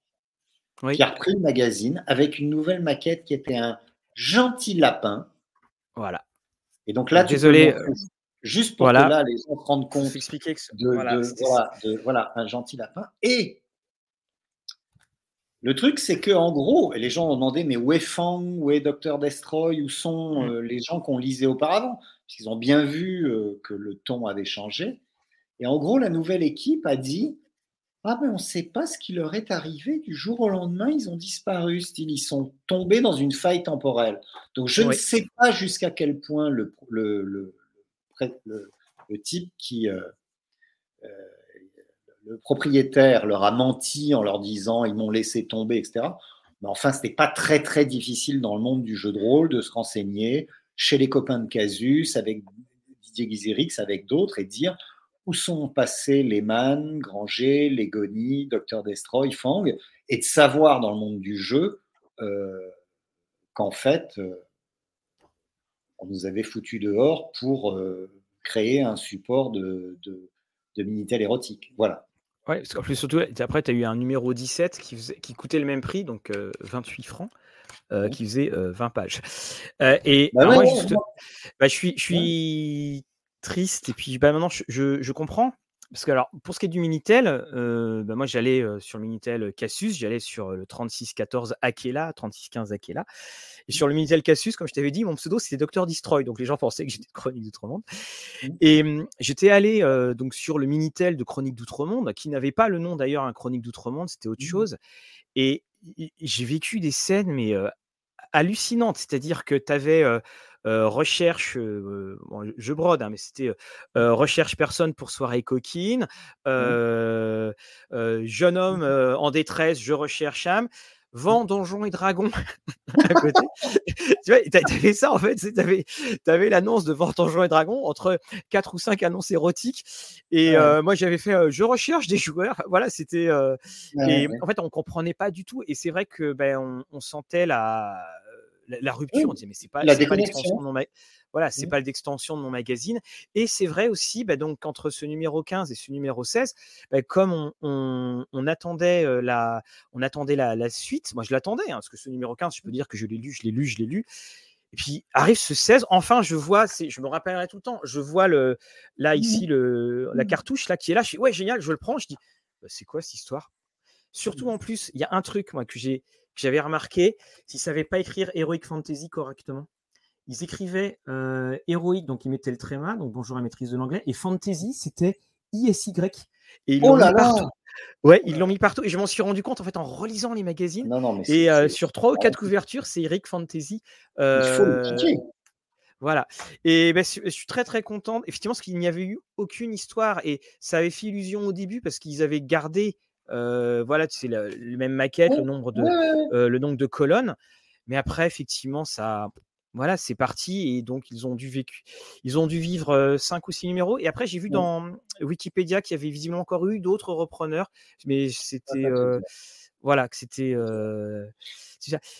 [SPEAKER 1] Oui.
[SPEAKER 3] qui a repris le magazine avec une nouvelle maquette qui était un gentil lapin.
[SPEAKER 1] Voilà.
[SPEAKER 3] Et donc là,
[SPEAKER 1] Désolé,
[SPEAKER 3] montrer- juste pour
[SPEAKER 1] voilà.
[SPEAKER 3] que là, les gens se rendent compte
[SPEAKER 1] expliquer que ce-
[SPEAKER 3] de,
[SPEAKER 1] voilà,
[SPEAKER 3] de-
[SPEAKER 1] c'était-
[SPEAKER 3] voilà, de- voilà, un gentil lapin. Et le truc, c'est que en gros, les gens ont demandé, mais où est Fang, où est Dr. Destroy, où sont
[SPEAKER 1] Mm.
[SPEAKER 3] euh, les gens qu'on lisait auparavant? Parce qu'ils ont bien vu euh, que le ton avait changé. Et en gros, la nouvelle équipe a dit, ah ben on ne sait pas ce qui leur est arrivé du jour au lendemain, ils ont disparu, style, ils sont tombés dans une faille temporelle. Donc je ne sais pas jusqu'à quel point le, le, le, le- le- le type qui... euh, le propriétaire leur a menti en leur disant ils m'ont laissé tomber, etc. Mais enfin, c'était pas très très difficile dans le monde du jeu de rôle de se renseigner chez les copains de Casus, avec Didier Guizérix, avec d'autres, et dire où sont passés les Man, Granger, Legoni, Dr. Destroy, Fang, et de savoir dans le monde du jeu euh, qu'en fait, euh, on nous avait foutu dehors pour euh, créer un support de, de, de Minitel érotique. Voilà.
[SPEAKER 1] Ouais, parce qu'en plus, surtout, après, tu as eu un numéro 17 qui, faisait, qui coûtait le même prix, donc euh, 28 francs, euh, qui faisait euh, 20 pages. Euh, et
[SPEAKER 3] Bah
[SPEAKER 1] alors,
[SPEAKER 3] ouais,
[SPEAKER 1] moi,
[SPEAKER 3] ouais,
[SPEAKER 1] juste- bah, je suis, je suis triste, et puis bah, maintenant, je, je, je comprends. Parce que, alors, pour ce qui est du Minitel, euh, bah, moi, j'allais euh, sur le Minitel Casus, j'allais sur le 3614 Akela, 3615 Akela. Et sur le Minitel Casus, comme je t'avais dit, mon pseudo, c'était Dr. Destroy. Donc, les gens pensaient que j'étais de Chronique d'Outre-Monde.
[SPEAKER 3] Mhm.
[SPEAKER 1] Et hum, j'étais allé donc sur le Minitel de Chronique d'Outre-Monde, qui n'avait pas le nom d'ailleurs, un Chronique d'Outre-Monde, c'était autre chose. Et j'ai vécu des scènes, mais hallucinantes. C'est-à-dire que tu avais recherche, euh, bon, je brode, hein, mais c'était euh, recherche personne pour soirée coquine, euh, jeune homme euh, en détresse, je recherche âme. Vent, Donjons et Dragons <laughs> à côté. tu vois, t'avais ça en fait, t'avais avais, l'annonce de Vent, Donjons et Dragons entre quatre ou cinq annonces érotiques. Et euh, moi, j'avais fait, euh, je recherche des joueurs. <laughs> Voilà, c'était. Euh, et en fait, on comprenait pas du tout. Et c'est vrai que ben, on, sentait la, la, rupture. On disait, mais c'est pas, pas l'extension de mon voilà, c'est mmh. pas l'extension de mon magazine. Et c'est vrai aussi, bah, donc entre ce numéro 15 et ce numéro 16, bah, comme on, attendait la, on attendait la, suite. Moi, je l'attendais hein, parce que ce numéro 15, je peux dire que je l'ai lu, je l'ai lu, je l'ai lu. Et puis arrive ce 16, enfin je vois, je me rappellerai tout le temps, je vois le, là mmh ici le, la mmh. cartouche là qui est là, je dis ouais génial, je le prends, je dis «Bah, c'est quoi cette histoire? Surtout en plus, il y a un truc moi que j'ai, j'avais remarqué, s'ils savaient pas écrire Heroic Fantasy correctement, ils écrivaient euh, héroïque, donc ils mettaient le tréma, donc bonjour à maîtrise de l'anglais, et fantasy, c'était ISY.
[SPEAKER 3] Et ils oh là là
[SPEAKER 1] Ouais, ils l'ont mis partout. Et je m'en suis rendu compte en fait en relisant les magazines. Non, non, mais et euh, sur trois ou quatre couvertures, c'est Eric Fantasy.
[SPEAKER 3] Euh, Il faut le
[SPEAKER 1] Voilà. Et ben, je suis très très content. Effectivement, parce qu'il n'y avait eu aucune histoire et ça avait fait illusion au début parce qu'ils avaient gardé, voilà, c'est le, même maquette, le nombre de, le nombre de colonnes. Mais après, effectivement, ça, voilà, c'est parti et donc ils ont dû vécu, ils ont dû vivre cinq ou six numéros. Et après, j'ai vu dans Wikipédia qu'il y avait visiblement encore eu d'autres repreneurs, mais c'était voilà que c'était.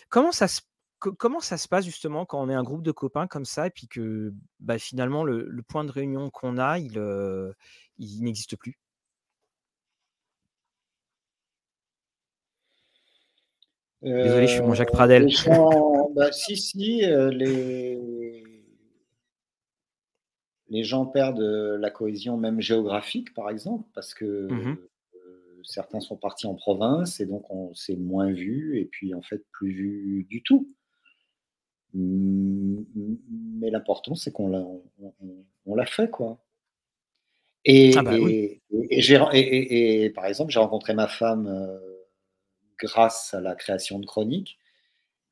[SPEAKER 1] comment ça se comment ça se passe justement quand on est un groupe de copains comme ça et puis que bah, finalement le, point de réunion qu'on a, il, il n'existe plus? Désolé, je suis mon Jacques Pradel.
[SPEAKER 3] bah, si, si, euh, les... les gens perdent euh, la cohésion même géographique, par exemple, parce que mmh euh, certains sont partis en province et donc on s'est moins vu et puis en fait plus vu du tout. Mais l'important, c'est qu'on l'a, on, l'a fait, quoi. Et, ah bah et, et, par exemple, j'ai rencontré ma femme grâce à la création de Chronique.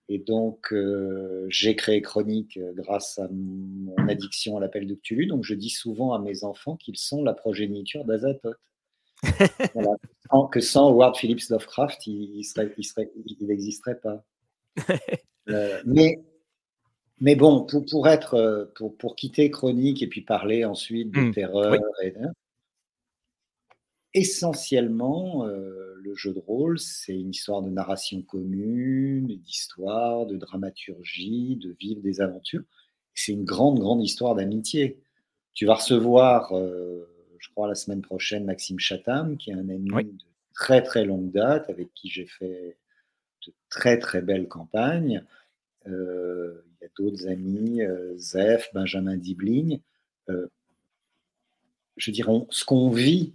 [SPEAKER 3] Et donc, euh, j'ai créé Chronique euh, grâce à mon addiction à l'appel de Cthulhu. Donc, je dis souvent à mes enfants qu'ils sont la progéniture d'Azathoth. <laughs> Que sans Howard Phillips Lovecraft, il n'existerait pas. <laughs> Euh, mais, mais bon, pour, pour être, pour, pour, quitter Chronique et puis parler ensuite de mmh. terreur, essentiellement, le jeu de rôle, c'est une histoire de narration commune, d'histoire, de dramaturgie, de vivre des aventures. C'est une grande, grande histoire d'amitié. Tu vas recevoir, euh, je crois, la semaine prochaine, Maxime Chatham, qui est un ami de très, très longue date, avec qui j'ai fait de très, très belles campagnes. Euh, il y a d'autres amis, euh, Zef, Benjamin Dibling. je dirais, ce qu'on vit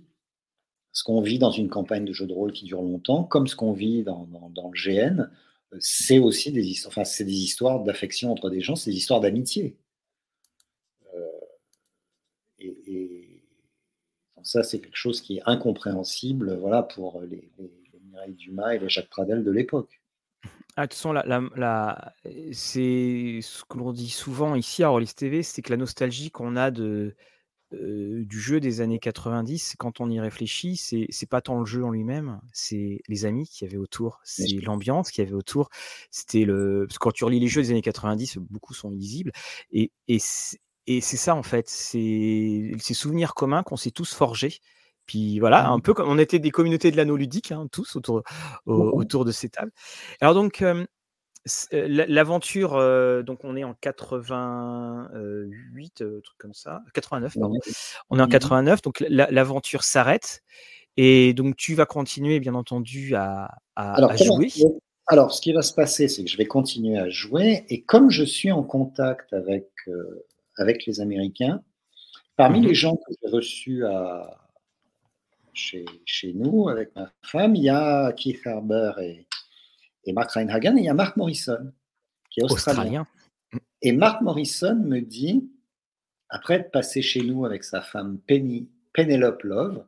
[SPEAKER 3] ce qu'on vit dans une campagne de jeu de rôle qui dure longtemps, comme ce qu'on vit dans, le GN, euh, c'est aussi des histoires, enfin, c'est des histoires d'affection entre des gens, c'est des histoires d'amitié. Euh, et, ça, c'est quelque chose qui est incompréhensible voilà, pour les, les, Mireille Dumas et les Jacques Pradel de l'époque.
[SPEAKER 1] Ah, de toute façon, c'est ce que l'on dit souvent ici à Rollis TV, c'est que la nostalgie qu'on a de, du jeu des années 90, quand on y réfléchit, c'est pas tant le jeu en lui-même, c'est les amis qu'il y avait autour, c'est l'ambiance qu'il y avait autour. C'était le parce que quand tu relis les jeux des années 90, beaucoup sont illisibles et et c'est ça en fait, c'est ces souvenirs communs qu'on s'est tous forgés. Puis voilà, un mmh. peu comme on était des communautés de l'anneau ludique, hein, tous autour, autour de ces tables. Alors donc, euh, l'aventure, euh, donc on est en 88, euh, truc comme ça, 89, pardon. On est en 89, mmh donc l'aventure s'arrête. Et donc tu vas continuer, bien entendu, à, jouer.
[SPEAKER 3] alors, ce qui va se passer, c'est que je vais continuer à jouer. Et comme je suis en contact avec, avec les Américains, parmi mmh les gens que j'ai reçus à, chez, chez, nous, avec ma femme, il y a Keith Harber et, et Mark Reinhagen, et il y a Mark Morrison, qui est australien. Et Mark Morrison me dit, après être passé chez nous avec sa femme Penny, Penelope Love,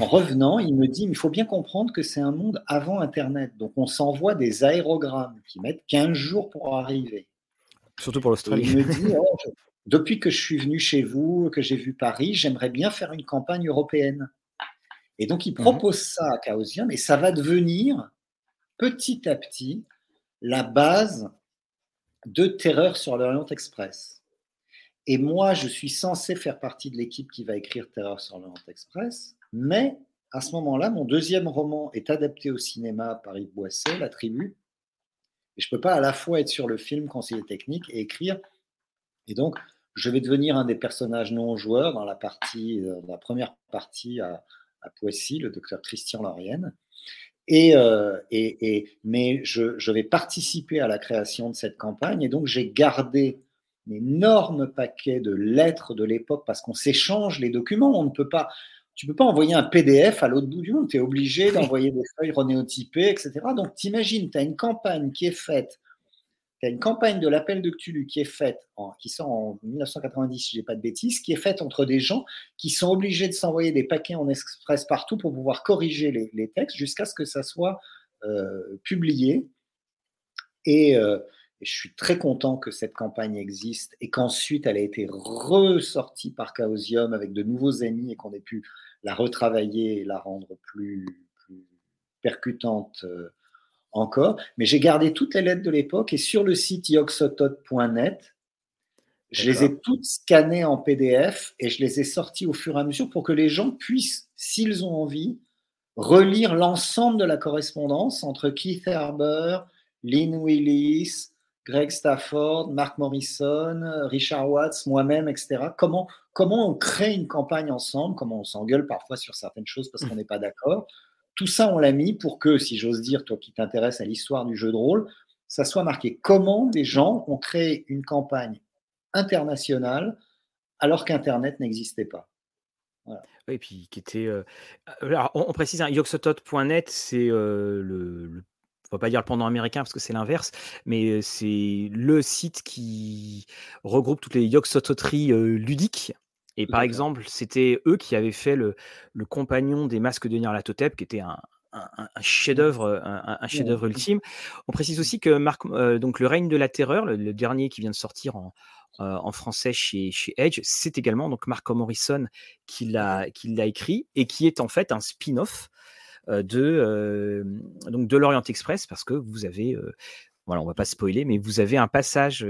[SPEAKER 3] en revenant, il me dit, il faut bien comprendre que c'est un monde avant Internet. Donc on s'envoie des aérogrammes qui mettent 15 jours pour arriver.
[SPEAKER 1] Surtout pour l'Australie.
[SPEAKER 3] Il me dit, oh, depuis que je suis venu chez vous, que j'ai vu Paris, j'aimerais bien faire une campagne européenne. Et donc il mhm. propose ça à Chaosium et ça va devenir petit à petit la base de Terreur sur l'Orient Express. Et moi, je suis censé faire partie de l'équipe qui va écrire Terreur sur l'Orient Express, mais à ce moment-là, mon deuxième roman est adapté au cinéma par Yves Boisset, La Tribu. Et je ne peux pas à la fois être sur le film conseiller technique et écrire. Et donc, je vais devenir un des personnages non joueurs dans la, partie, euh, dans la première partie à, à Poissy, le docteur Christian Laurienne. Et, euh, et, et, mais je, je, vais participer à la création de cette campagne et donc j'ai gardé un énorme paquet de lettres de l'époque parce qu'on s'échange les documents. On ne peut pas, tu peux pas envoyer un PDF à l'autre bout du monde. Tu es obligé d'envoyer des feuilles renéotypées, etc. Donc, t'imagines, tu as une campagne qui est faite il y a une campagne de l'appel de Cthulhu qui est faite, qui sort en 1990, si je n'ai pas de bêtises, qui est faite entre des gens qui sont obligés de s'envoyer des paquets en express partout pour pouvoir corriger les, textes jusqu'à ce que ça soit euh, publié. Et, euh, et, je suis très content que cette campagne existe et qu'ensuite elle a été ressortie par Chaosium avec de nouveaux amis et qu'on ait pu la retravailler et la rendre plus, plus percutante. Euh, encore, mais j'ai gardé toutes les lettres de l'époque et sur le site yoxotot.net, je les ai toutes scannées en PDF et je les ai sorties au fur et à mesure pour que les gens puissent, s'ils ont envie, relire l'ensemble de la correspondance entre Keith Herber, Lynn Willis, Greg Stafford, Mark Morrison, Richard Watts, moi-même, etc. Comment, comment on crée une campagne ensemble, comment on s'engueule parfois sur certaines choses parce qu'on n'est pas d'accord, tout ça, on l'a mis pour que, si j'ose dire, toi qui t'intéresses à l'histoire du jeu de rôle, ça soit marqué comment des gens ont créé une campagne internationale alors qu'Internet n'existait pas.
[SPEAKER 1] Et puis qui était. Euh, alors, on, précise, hein, yoxotot.net, c'est euh, le, le on va pas dire le pendant américain parce que c'est l'inverse, mais euh, c'est le site qui regroupe toutes les yoxototeries ludiques et par exemple, c'était eux qui avaient fait le, le compagnon des masques de Nyarlathotep, qui était un, un, chef-d'œuvre, un, chef-d'œuvre ultime. On précise aussi que Marc, euh, donc le règne de la terreur, le, dernier qui vient de sortir en, euh, en français chez, chez Edge, c'est également donc Mark Morrison qui l'a, qui l'a écrit et qui est en fait un spin-off euh, de donc de l'Orient Express parce que vous avez voilà, on va pas spoiler, mais vous avez un passage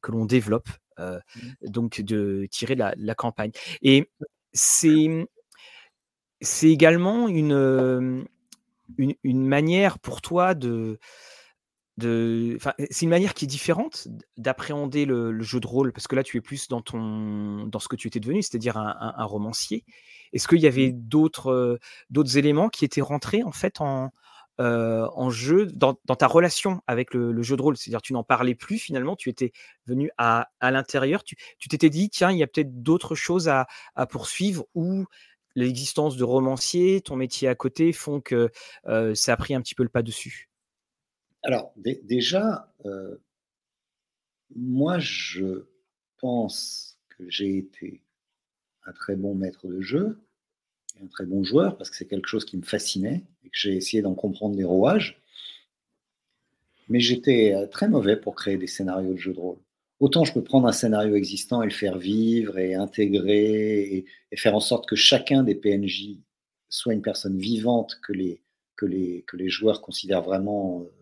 [SPEAKER 1] que l'on développe euh, mmh. donc de tirer la, la campagne. Et c'est c'est également une, une, une, manière pour toi de. de c'est une manière qui est différente d'appréhender le, jeu de rôle, parce que là, tu es plus dans, ton, dans ce que tu étais devenu, c'est-à-dire un, un, romancier. Est-ce qu'il y avait mmh. d'autres, d'autres éléments qui étaient rentrés en fait en, euh, en jeu, dans, ta relation avec le, jeu de rôle? C'est-à-dire, tu n'en parlais plus finalement, tu étais venu à, l'intérieur, tu t'étais dit, tiens, il y a peut-être d'autres choses à, poursuivre ou l'existence de romancier, ton métier à côté font que euh, ça a pris un petit peu le pas dessus?
[SPEAKER 3] Alors, déjà, euh, moi, je pense que j'ai été un très bon maître de jeu, un très bon joueur parce que c'est quelque chose qui me fascinait et que j'ai essayé d'en comprendre les rouages. Mais j'étais euh, très mauvais pour créer des scénarios de jeux de rôle. Autant je peux prendre un scénario existant et le faire vivre et intégrer et, faire en sorte que chacun des PNJ soit une personne vivante que les, que les, que les joueurs considèrent vraiment euh,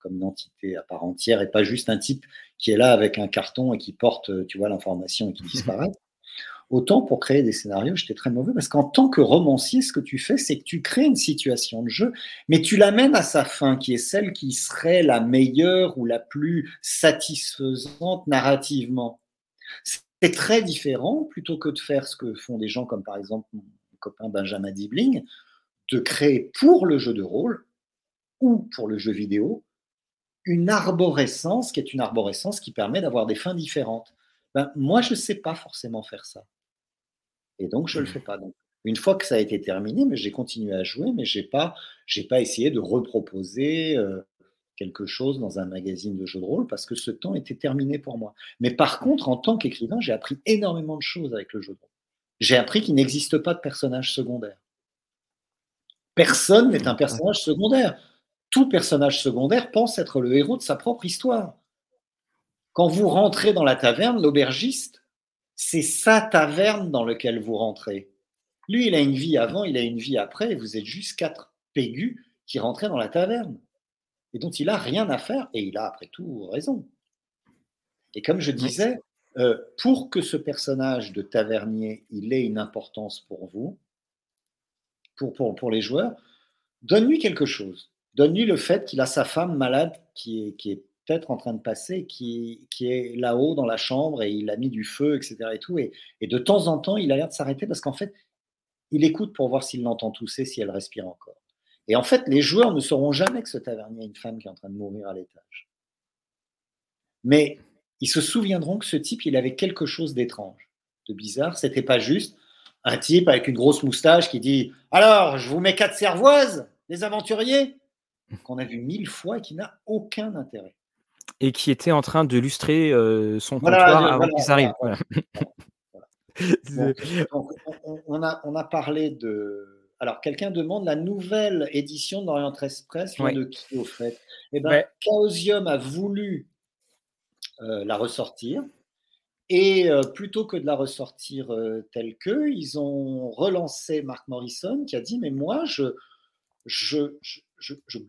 [SPEAKER 3] comme une entité à part entière et pas juste un type qui est là avec un carton et qui porte, tu vois, l'information et qui <laughs> disparaît. Autant pour créer des scénarios, j'étais très mauvais parce qu'en tant que romancier, ce que tu fais, c'est que tu crées une situation de jeu, mais tu l'amènes à sa fin, qui est celle qui serait la meilleure ou la plus satisfaisante narrativement. C'est très différent, plutôt que de faire ce que font des gens comme par exemple mon copain Benjamin Dibling, de créer pour le jeu de rôle ou pour le jeu vidéo une arborescence qui est une arborescence qui permet d'avoir des fins différentes. Ben, moi, je ne sais pas forcément faire ça. Et donc, je ne le mmh. fais pas. Donc, une fois que ça a été terminé, mais j'ai continué à jouer, mais je n'ai pas, pas essayé de reproposer euh, quelque chose dans un magazine de jeux de rôle parce que ce temps était terminé pour moi. Mais par contre, en tant qu'écrivain, j'ai appris énormément de choses avec le jeu de rôle. J'ai appris qu'il n'existe pas de personnage secondaire. Personne n'est un personnage secondaire. Tout personnage secondaire pense être le héros de sa propre histoire. Quand vous rentrez dans la taverne, l'aubergiste, c'est sa taverne dans laquelle vous rentrez. Lui, il a une vie avant, il a une vie après, et vous êtes juste quatre pégus qui rentraient dans la taverne. et dont il n'a rien à faire, et il a après tout raison. Et comme je disais, euh, pour que ce personnage de Tavernier il ait une importance pour vous, pour, pour, les joueurs, donne-lui quelque chose. Donne-lui le fait qu'il a sa femme malade qui est en train de passer, qui, qui est là-haut dans la chambre et il a mis du feu, etc. Et, tout, et, et de temps en temps, il a l'air de s'arrêter parce qu'en fait, il écoute pour voir s'il l'entend tousser, si elle respire encore. Et en fait, les joueurs ne sauront jamais que ce tavernier a une femme qui est en train de mourir à l'étage. Mais ils se souviendront que ce type, il avait quelque chose d'étrange, de bizarre. C'était pas juste un type avec une grosse moustache qui dit Alors, je vous mets quatre cervoises, les aventuriers qu'on a vu mille fois et qui n'a aucun intérêt.
[SPEAKER 1] Et qui était en train de lustrer euh, son comptoir avant qu'ils arrivent. <laughs>
[SPEAKER 3] on, a, on a parlé de. Alors, quelqu'un demande la nouvelle édition d'Orient Express de qui au fait? Eh bien, Chaosium a voulu euh, la ressortir. Et euh, plutôt que de la ressortir euh, telle que, ils ont relancé Mark Morrison qui a dit Mais moi, je, je, je,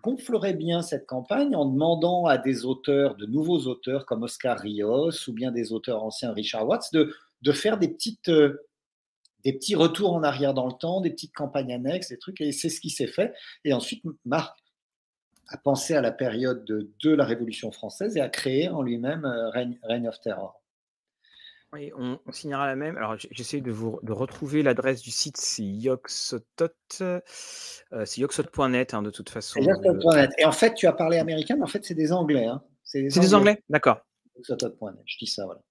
[SPEAKER 3] gonflerais bien cette campagne en demandant à des auteurs, de nouveaux auteurs comme Oscar Rios ou bien des auteurs anciens, Richard Watts, de, faire des, petites, des petits retours en arrière dans le temps, des petites campagnes annexes, des trucs. Et c'est ce qui s'est fait. Et ensuite, Marc a pensé à la période de, de, la Révolution française et a créé en lui-même euh, Reign, of Terror.
[SPEAKER 1] Oui, on, signera la même. Alors, j'essaie de vous de retrouver l'adresse du site, c'est yoxotot, euh, c'est yoxot.net hein, de toute façon.
[SPEAKER 3] Et en fait, tu as parlé américain, mais en fait, c'est des Anglais. Hein.
[SPEAKER 1] C'est des, Anglais, d'accord.
[SPEAKER 3] Yoxotot.net, je dis ça, voilà.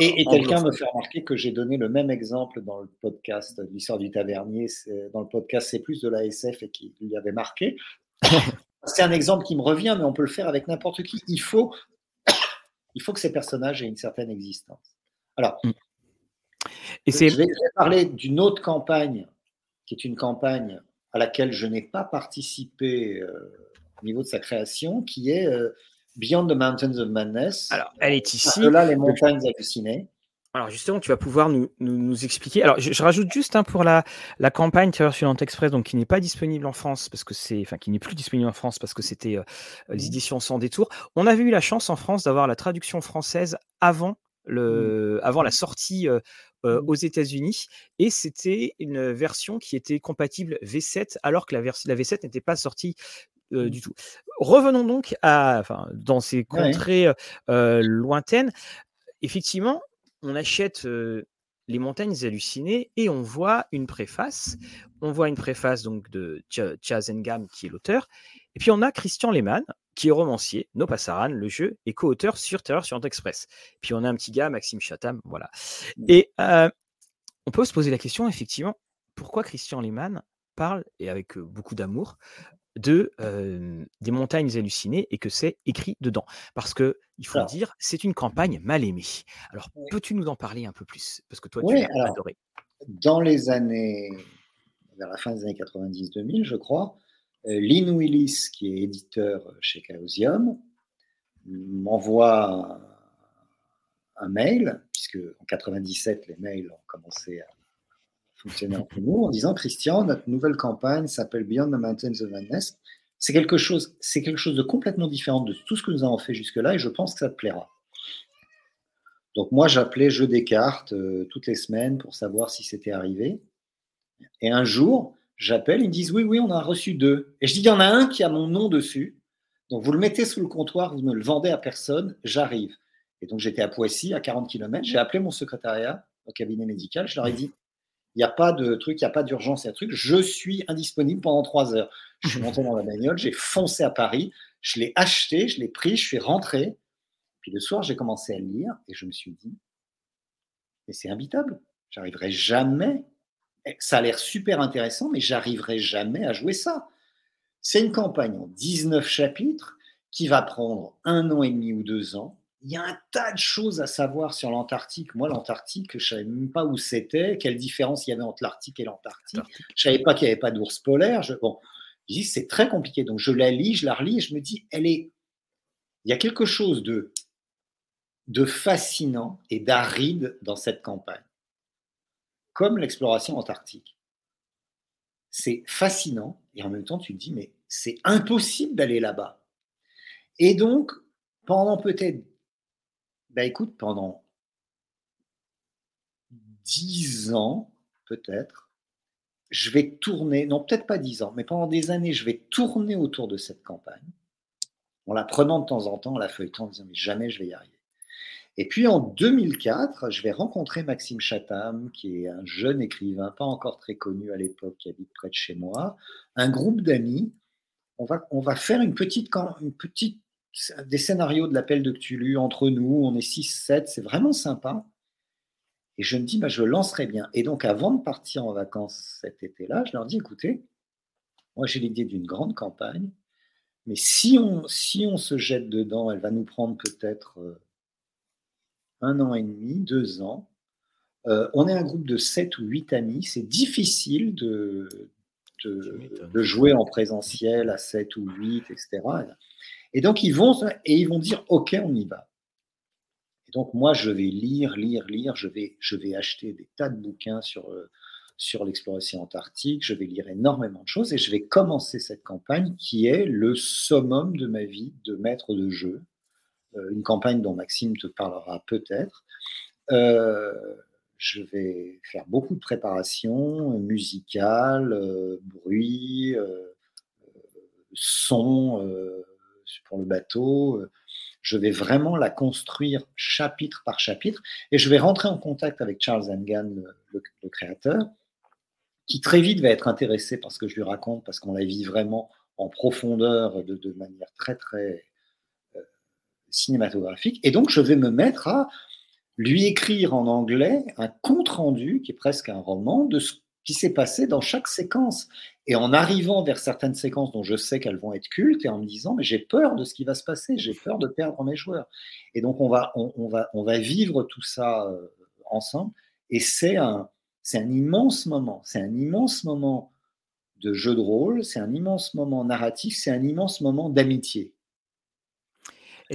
[SPEAKER 3] Et, et quelqu'un me fait remarquer que j'ai donné le même exemple dans le podcast de l'histoire du tavernier, dans le podcast C'est plus de la SF et qui lui avait marqué. <laughs> C'est un exemple qui me revient, mais on peut le faire avec n'importe qui. Il faut, <coughs> il faut que ces personnages aient une certaine existence. Alors, mm. Et je, vais, parler d'une autre campagne, qui est une campagne à laquelle je n'ai pas participé euh, au niveau de sa création, qui est euh, Beyond the Mountains of Madness.
[SPEAKER 1] Alors, elle est ici.
[SPEAKER 3] là, les montagnes hallucinées.
[SPEAKER 1] Alors justement, tu vas pouvoir nous, nous, expliquer. Alors je, rajoute juste hein, pour la, la campagne sur Express, donc qui n'est pas disponible en France parce que c'est, enfin qui n'est plus disponible en France parce que c'était euh, les éditions sans détour. On avait eu la chance en France d'avoir la traduction française avant le, mmh. avant la sortie euh, euh, mmh. aux États-Unis et c'était une version qui était compatible V7 alors que la, la V7 n'était pas sortie du tout. Revenons donc à, enfin, dans ces contrées lointaines. Effectivement, on achète les montagnes hallucinées et on voit une préface. On voit une préface donc de Chaz Engam qui est l'auteur. Et puis on a Christian Lehmann qui est romancier, No Passaran, le jeu, et co-auteur sur Terreur sur Express. Puis on a un petit gars, Maxime Chatham, voilà. Mmh. Et on peut se poser la question, effectivement, pourquoi Christian Lehmann parle, et avec beaucoup d'amour, de des montagnes hallucinées et que c'est écrit dedans? Parce que il faut dire, c'est une campagne mal aimée. Alors, peux-tu nous en parler un peu plus? Parce que toi, tu as adoré.
[SPEAKER 3] Dans les années, vers la fin des années 90-2000, je crois, Lynn Willis, qui est éditeur chez Chaosium, m'envoie un mail, puisque en 97, les mails ont commencé à fonctionner entre <laughs> nous en disant Christian, notre nouvelle campagne s'appelle Beyond the Mountains of Madness. C'est quelque chose, c'est quelque chose de complètement différent de tout ce que nous avons fait jusque-là et je pense que ça te plaira. Donc moi, j'appelais jeu des cartes euh, toutes les semaines pour savoir si c'était arrivé. Et un jour, j'appelle, ils me disent oui, oui, on a reçu deux. Et je dis il y en a un qui a mon nom dessus. Donc vous le mettez sous le comptoir, vous ne le vendez à personne, j'arrive. Et donc j'étais à Poissy, à 40 km. J'ai appelé mon secrétariat au cabinet médical. Je leur ai dit il n'y a pas de truc, il n'y a pas d'urgence, il y a truc. Je suis indisponible pendant trois heures. Je suis monté dans la bagnole, j'ai foncé à Paris, je l'ai acheté, je l'ai pris, je suis rentré. Puis le soir, j'ai commencé à lire et je me suis dit, mais c'est imbitable. J'arriverai jamais. Eh, ça a l'air super intéressant, mais j'arriverai jamais à jouer ça. C'est une campagne en 19 chapitres qui va prendre un an et demi ou deux ans il y a un tas de choses à savoir sur l'Antarctique. Moi, l'Antarctique, je ne savais même pas où c'était, quelle différence il y avait entre l'Arctique et l'Antarctique. Je ne savais pas qu'il n'y avait pas d'ours polaire. Je, bon, dis, c'est très compliqué. Donc, je la lis, je la relis et je me dis, elle est. Il y a quelque chose de, de fascinant et d'aride dans cette campagne, comme l'exploration antarctique. C'est fascinant et en même temps, tu te dis, mais c'est impossible d'aller là-bas. Et donc, pendant peut-être, bah écoute, pendant dix ans, peut-être, je vais tourner, non peut-être pas dix ans, mais pendant des années, je vais tourner autour de cette campagne, en la prenant de temps en temps, en la feuilletant, en disant mais jamais je vais y arriver. Et puis en 2004, je vais rencontrer Maxime Chatham, qui est un jeune écrivain, pas encore très connu à l'époque, qui habite près de chez moi, un groupe d'amis. On va, on va faire une petite, une des scénarios de l'appel de Cthulhu entre nous. On est 6-7, c'est vraiment sympa. Et je me dis, bah, je lancerai bien. Et donc, avant de partir en vacances cet été-là, je leur dis, écoutez, moi j'ai l'idée d'une grande campagne, mais si on, si on se jette dedans, elle va nous prendre peut-être euh, un an et demi, deux ans. Euh, on est un groupe de sept ou huit amis. C'est difficile de, de, jouer en présentiel à sept ou huit, etc. Et donc, ils vont, et ils vont dire, OK, on y va. Et donc, moi, je vais lire, lire, lire. Je vais, je vais acheter des tas de bouquins sur, euh, sur l'exploration antarctique. Je vais lire énormément de choses et je vais commencer cette campagne qui est le summum de ma vie de maître de jeu. Euh, une campagne dont Maxime te parlera peut-être. Euh, je vais faire beaucoup de préparation musicale, euh, bruit, son pour le bateau. Je vais vraiment la construire chapitre par chapitre et je vais rentrer en contact avec Charles Engan, le, créateur, qui très vite va être intéressé par ce que je lui raconte parce qu'on la vit vraiment en profondeur de, de manière très très cinématographique. Et donc, je vais me mettre à lui écrire en anglais un compte-rendu, qui est presque un roman, de ce qui s'est passé dans chaque séquence. Et en arrivant vers certaines séquences dont je sais qu'elles vont être cultes, et en me disant, mais j'ai peur de ce qui va se passer, j'ai peur de perdre mes joueurs. Et donc, on va, on, va, on va vivre tout ça euh, ensemble. Et c'est un, c'est un immense moment. C'est un immense moment de jeu de rôle, c'est un immense moment narratif, c'est un immense moment d'amitié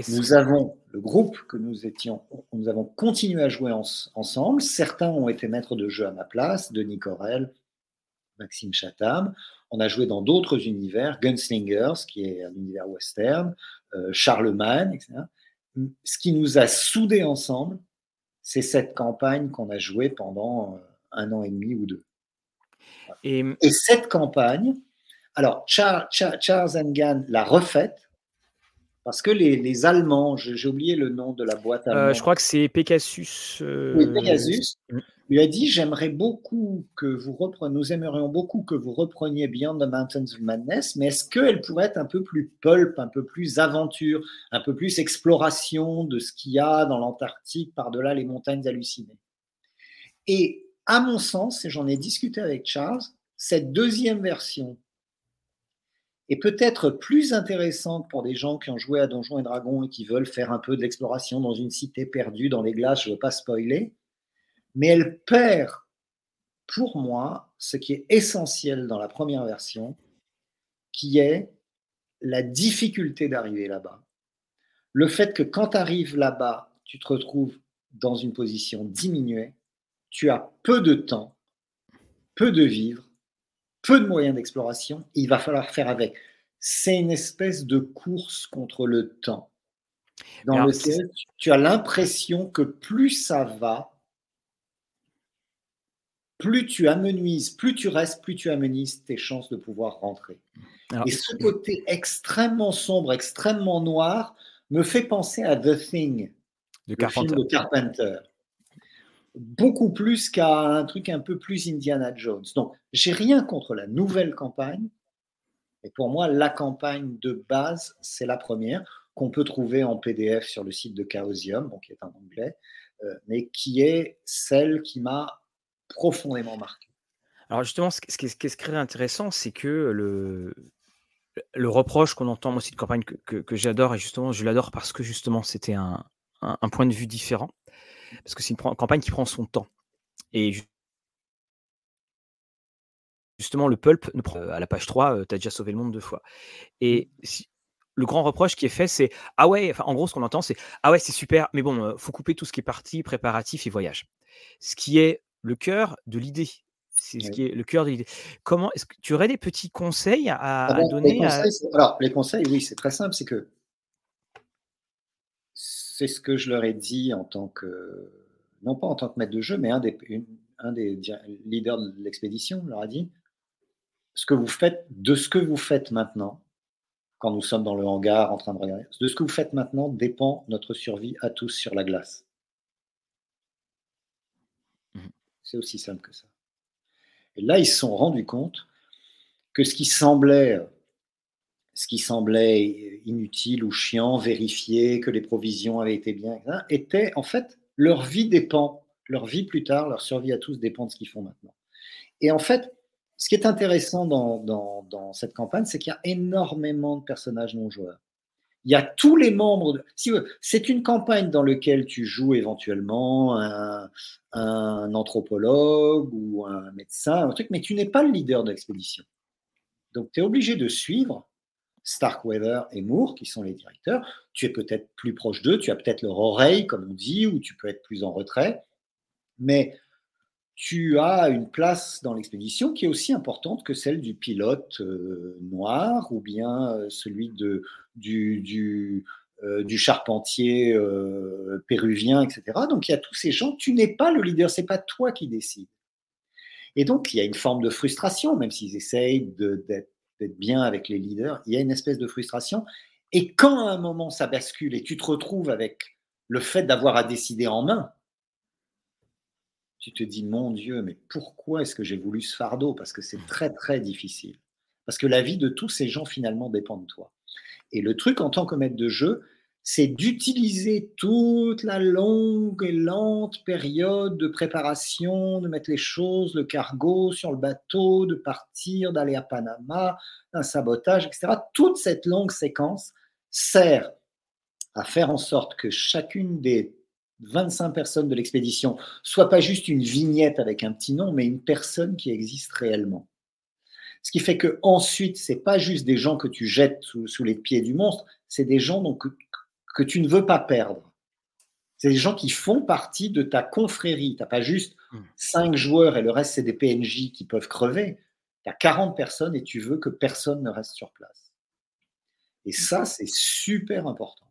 [SPEAKER 3] nous avons le groupe que nous étions, nous avons continué à jouer ensemble. Certains ont été maîtres de jeu à ma place, Denis Corel, Maxime Chatham. On a joué dans d'autres univers, Gunslingers, qui est un univers western, euh, Charlemagne, etc. Ce qui nous a soudés ensemble, c'est cette campagne qu'on a jouée pendant euh, un an et demi ou deux. Et, cette campagne, alors Charles, Charles Engan l'a refaite parce que les, Allemands, j'ai oublié le nom de la boîte
[SPEAKER 1] euh, allemande. je crois que c'est Pegasus.
[SPEAKER 3] Euh, oui, Pegasus. Mm. Lui a dit J'aimerais beaucoup que vous repreniez, nous aimerions beaucoup que vous repreniez Beyond the Mountains of Madness, mais est-ce qu'elle pourrait être un peu plus pulp, un peu plus aventure, un peu plus exploration de ce qu'il y a dans l'Antarctique par-delà les montagnes hallucinées? Et à mon sens, et j'en ai discuté avec Charles, cette deuxième version est peut-être plus intéressante pour des gens qui ont joué à Donjons et Dragons et qui veulent faire un peu de l'exploration dans une cité perdue dans les glaces, je ne veux pas spoiler, mais elle perd pour moi ce qui est essentiel dans la première version, qui est la difficulté d'arriver là-bas. Le fait que quand tu arrives là-bas, tu te retrouves dans une position diminuée, tu as peu de temps, peu de vivres, peu de moyens d'exploration, il va falloir faire avec. C'est une espèce de course contre le temps, dans lequel tu as l'impression que plus ça va, plus tu amenuises, plus tu restes, plus tu amenuises tes chances de pouvoir rentrer. Et ce côté extrêmement sombre, extrêmement noir, me fait penser à The Thing, de le film de Carpenter beaucoup plus qu'à un truc un peu plus Indiana Jones. Donc, j'ai rien contre la nouvelle campagne, mais pour moi, la campagne de base, c'est la première qu'on peut trouver en PDF sur le site de Chaosium, qui est en anglais, euh, mais qui est celle qui m'a profondément marqué.
[SPEAKER 1] Alors justement, ce qui est, ce très intéressant, c'est que le, le reproche qu'on entend aussi de campagne que, j'adore, et justement, je l'adore parce que justement, c'était un, point de vue différent parce que c'est une campagne qui prend son temps. Et justement, le pulp, à la page 3, tu as déjà sauvé le monde deux fois. Et mmh. le grand reproche qui est fait, c'est Ah ouais, enfin, en gros, ce qu'on entend, c'est Ah ouais, c'est super, mais bon, faut couper tout ce qui est parti, préparatif et voyage. Ce qui est le cœur de l'idée. C'est ce qui est le cœur de l'idée. Comment est-ce que tu aurais des petits conseils à, ah donner
[SPEAKER 3] Alors, les conseils, oui, c'est très simple. C'est que c'est ce que je leur ai dit en tant que, non pas en tant que maître de jeu, mais un des, un des leaders de l'expédition leur a dit, ce que vous faites, de ce que vous faites maintenant, quand nous sommes dans le hangar en train de regarder, de ce que vous faites maintenant dépend notre survie à tous sur la glace. Mmh. C'est aussi simple que ça. Et là, ils se sont rendus compte que ce qui semblait, ce qui semblait inutile ou chiant, vérifier que les provisions avaient été bien, était en fait leur vie dépend, leur vie plus tard, leur survie à tous dépend de ce qu'ils font maintenant. Et en fait, ce qui est intéressant dans, cette campagne, c'est qu'il y a énormément de personnages non joueurs. Il y a tous les membres. C'est une campagne dans laquelle tu joues éventuellement un, un anthropologue ou un médecin, un truc, mais tu n'es pas le leader de l'expédition. Donc, tu es obligé de suivre Starkweather et Moore, qui sont les directeurs. Tu es peut-être plus proche d'eux, tu as peut-être leur oreille, comme on dit, ou tu peux être plus en retrait. Mais tu as une place dans l'expédition qui est aussi importante que celle du pilote euh, noir ou bien euh, celui de, du, du, euh, charpentier péruvien, etc. Donc il y a tous ces gens. Tu n'es pas le leader, c'est pas toi qui décides. Et donc il y a une forme de frustration, même s'ils essayent d'être bien avec les leaders, il y a une espèce de frustration. Et quand à un moment ça bascule et tu te retrouves avec le fait d'avoir à décider en main, tu te dis, mon Dieu, mais pourquoi est-ce que j'ai voulu ce fardeau? Parce que c'est très, très difficile. Parce que la vie de tous ces gens, finalement, dépend de toi. Et le truc en tant que maître de jeu, c'est d'utiliser toute la longue et lente période de préparation, de mettre les choses, le cargo sur le bateau, de partir, d'aller à Panama, un sabotage, etc. Toute cette longue séquence sert à faire en sorte que chacune des 25 personnes de l'expédition soit pas juste une vignette avec un petit nom, mais une personne qui existe réellement. Ce qui fait que ensuite, c'est pas juste des gens que tu jettes sous, les pieds du monstre, c'est des gens donc, que, tu ne veux pas perdre. C'est des gens qui font partie de ta confrérie. Tu n'as pas juste 5 hmm. joueurs et le reste, c'est des PNJ qui peuvent crever. Tu as 40 personnes et tu veux que personne ne reste sur place. Et ça, c'est super important.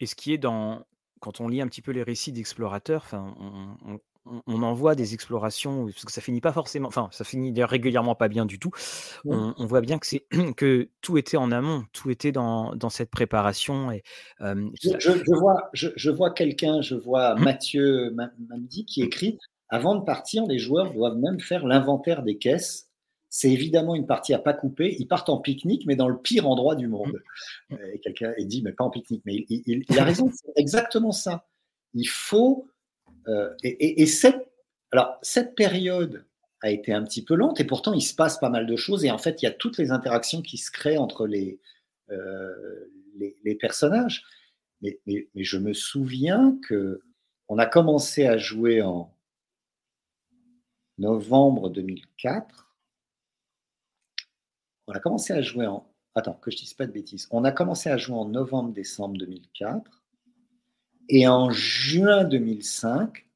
[SPEAKER 1] Et ce qui est dans, quand on lit un petit peu les récits d'explorateurs, on, en voit des explorations, parce que ça finit pas forcément, enfin, ça finit régulièrement pas bien du tout. On, voit bien que c'est <clears throat> que tout était en amont, tout était dans, cette préparation. Et,
[SPEAKER 3] je, vois, je, vois quelqu'un, je vois mmh. Mathieu Mamdi qui écrit avant de partir, les joueurs doivent même faire l'inventaire des caisses c'est évidemment une partie à pas couper. Ils partent en pique-nique, mais dans le pire endroit du monde. Mmh. Euh, et quelqu'un dit, mais pas en pique-nique. Mais il, a raison, c'est exactement ça. Il faut. Euh, et, cette, période a été un petit peu lente, et pourtant, il se passe pas mal de choses. Et en fait, il y a toutes les interactions qui se créent entre les, euh, personnages. Mais, je me souviens que on a commencé à jouer en novembre 2004 on a commencé à jouer en. Attends, que je dise pas de bêtises. On a commencé à jouer en novembre-décembre 2004. Et en juin 2005,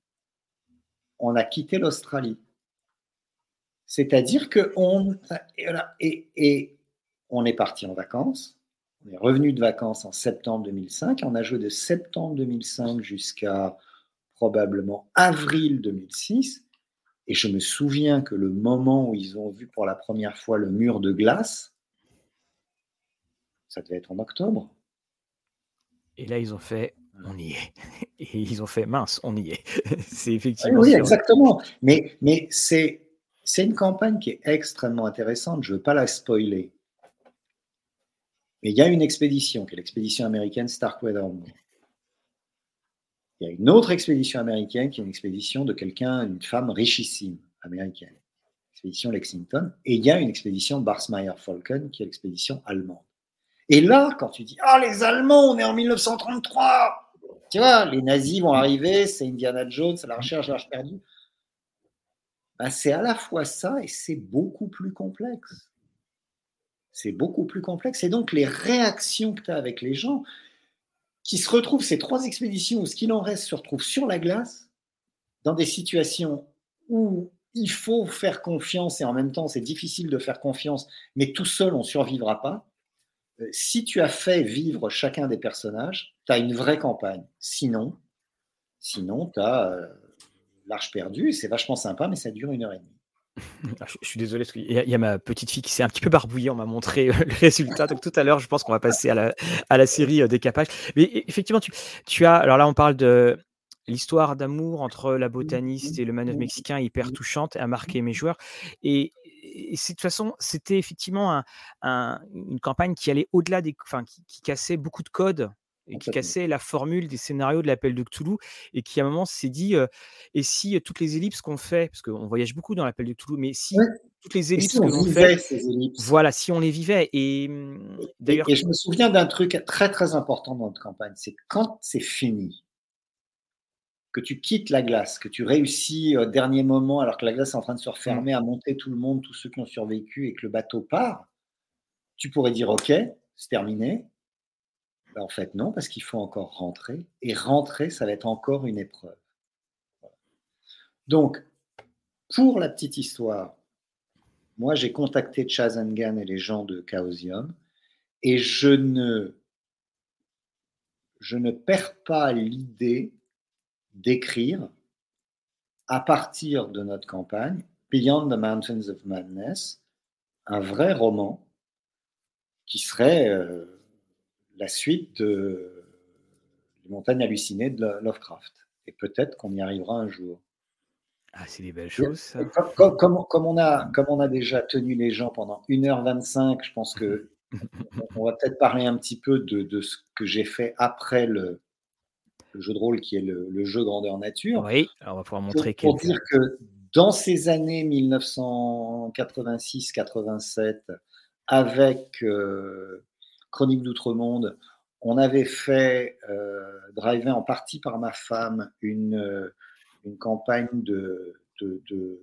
[SPEAKER 3] on a quitté l'Australie. C'est-à-dire que on et, et, on est parti en vacances. On est revenu de vacances en septembre 2005. On a joué de septembre 2005 jusqu'à probablement avril 2006. Et je me souviens que le moment où ils ont vu pour la première fois le mur de glace, ça devait être en octobre.
[SPEAKER 1] Et là, ils ont fait, on y est. <laughs> Et ils ont fait, mince, on y est. <laughs> c'est effectivement.
[SPEAKER 3] Oui, exactement. Mais, mais c'est, c'est une campagne qui est extrêmement intéressante. Je ne veux pas la spoiler. Mais il y a une expédition, qui est l'expédition américaine Starkweather il y a une autre expédition américaine qui est une expédition de quelqu'un, une femme richissime américaine, l'expédition Lexington, et il y a une expédition Barsmeyer-Falken qui est l'expédition allemande. Et là, quand tu dis Ah, les Allemands, on est en 1933, tu vois, les nazis vont arriver, c'est Indiana Jones, c'est la recherche de l'âge perdu. Ben, c'est à la fois ça et c'est beaucoup plus complexe. C'est beaucoup plus complexe. Et donc, les réactions que tu as avec les gens, qui se retrouvent, ces trois expéditions où ce qu'il en reste se retrouve sur la glace, dans des situations où il faut faire confiance et en même temps c'est difficile de faire confiance, mais tout seul on ne survivra pas. Si tu as fait vivre chacun des personnages, tu as une vraie campagne. Sinon, sinon tu as l'arche perdue, c'est vachement sympa, mais ça dure une heure et demie. <laughs>
[SPEAKER 1] Ah, je, suis désolé, parce qu'il y, a ma petite fille qui s'est un petit peu barbouillée, on m'a montré le résultat. Donc tout à l'heure, je pense qu'on va passer à la, à la série Décapage. Mais e, effectivement, tu, tu as. Alors là, on parle de l'histoire d'amour entre la botaniste et le manœuvre mexicain, hyper touchante, a marqué mes joueurs. Et, de toute façon, c'était effectivement une campagne qui allait au-delà des. Enfin, qui cassait beaucoup de codes et qui cassait la formule des scénarios de l'appel de Cthulhu et qui à un moment s'est dit et si toutes les ellipses qu'on fait parce qu'on voyage beaucoup dans l'appel de Cthulhu mais si toutes les ellipses que l'on fait voilà si on les vivait et
[SPEAKER 3] et, je me souviens d'un truc très très important dans notre campagne c'est quand c'est fini que tu quittes la glace, que tu réussis au dernier moment alors que la glace est en train de se mmh. refermer, à monter tout le monde, tous ceux qui ont survécu et que le bateau part, tu pourrais dire ok, c'est terminé, ben, en fait, non, parce qu'il faut encore rentrer. Et rentrer, ça va être encore une épreuve. Donc, pour la petite histoire, moi, j'ai contacté Chazangan et les gens de Chaosium et je ne, je ne perds pas l'idée d'écrire à partir de notre campagne Beyond the Mountains of Madness, un vrai roman qui serait euh, la suite de Les montagnes hallucinées de Lovecraft. Et peut-être qu'on y arrivera un jour.
[SPEAKER 1] Ah, c'est des belles choses,
[SPEAKER 3] Comme, on a, comme on a déjà tenu les gens pendant 1h25, je pense que <laughs> on va peut-être parler un petit peu de, ce que j'ai fait après le, jeu de rôle qui est le, jeu grandeur nature.
[SPEAKER 1] Oui, alors on va pouvoir montrer
[SPEAKER 3] Pour, dire que dans ces années 1986-87, avec euh, Chronique d'Outre-Monde, on avait fait, euh, drivé en partie par ma femme, une, euh, une campagne de, de, de,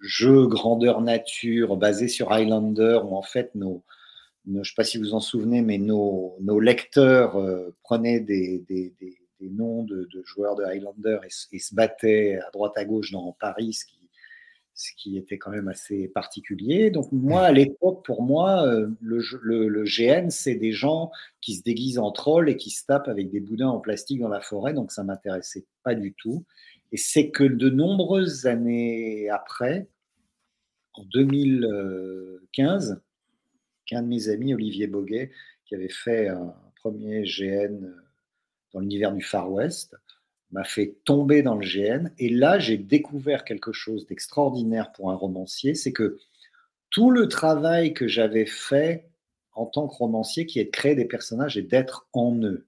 [SPEAKER 3] jeu grandeur nature basé sur Highlander, où en fait, nos, je ne sais pas si vous en souvenez, mais nos, nos lecteurs euh, prenaient des, des, des, noms de, joueurs de Highlander et, et, se battaient à droite à gauche dans Paris, ce qui ce qui était quand même assez particulier. Donc moi, à l'époque, pour moi, euh, le, le, GN, c'est des gens qui se déguisent en trolls et qui se tapent avec des boudins en plastique dans la forêt, donc ça m'intéressait pas du tout. Et c'est que de nombreuses années après, en 2015, qu'un de mes amis, Olivier Boguet, qui avait fait un premier GN dans l'univers du Far West, m'a fait tomber dans le GN. Et là, j'ai découvert quelque chose d'extraordinaire pour un romancier, c'est que tout le travail que j'avais fait en tant que romancier, qui est de créer des personnages et d'être en eux,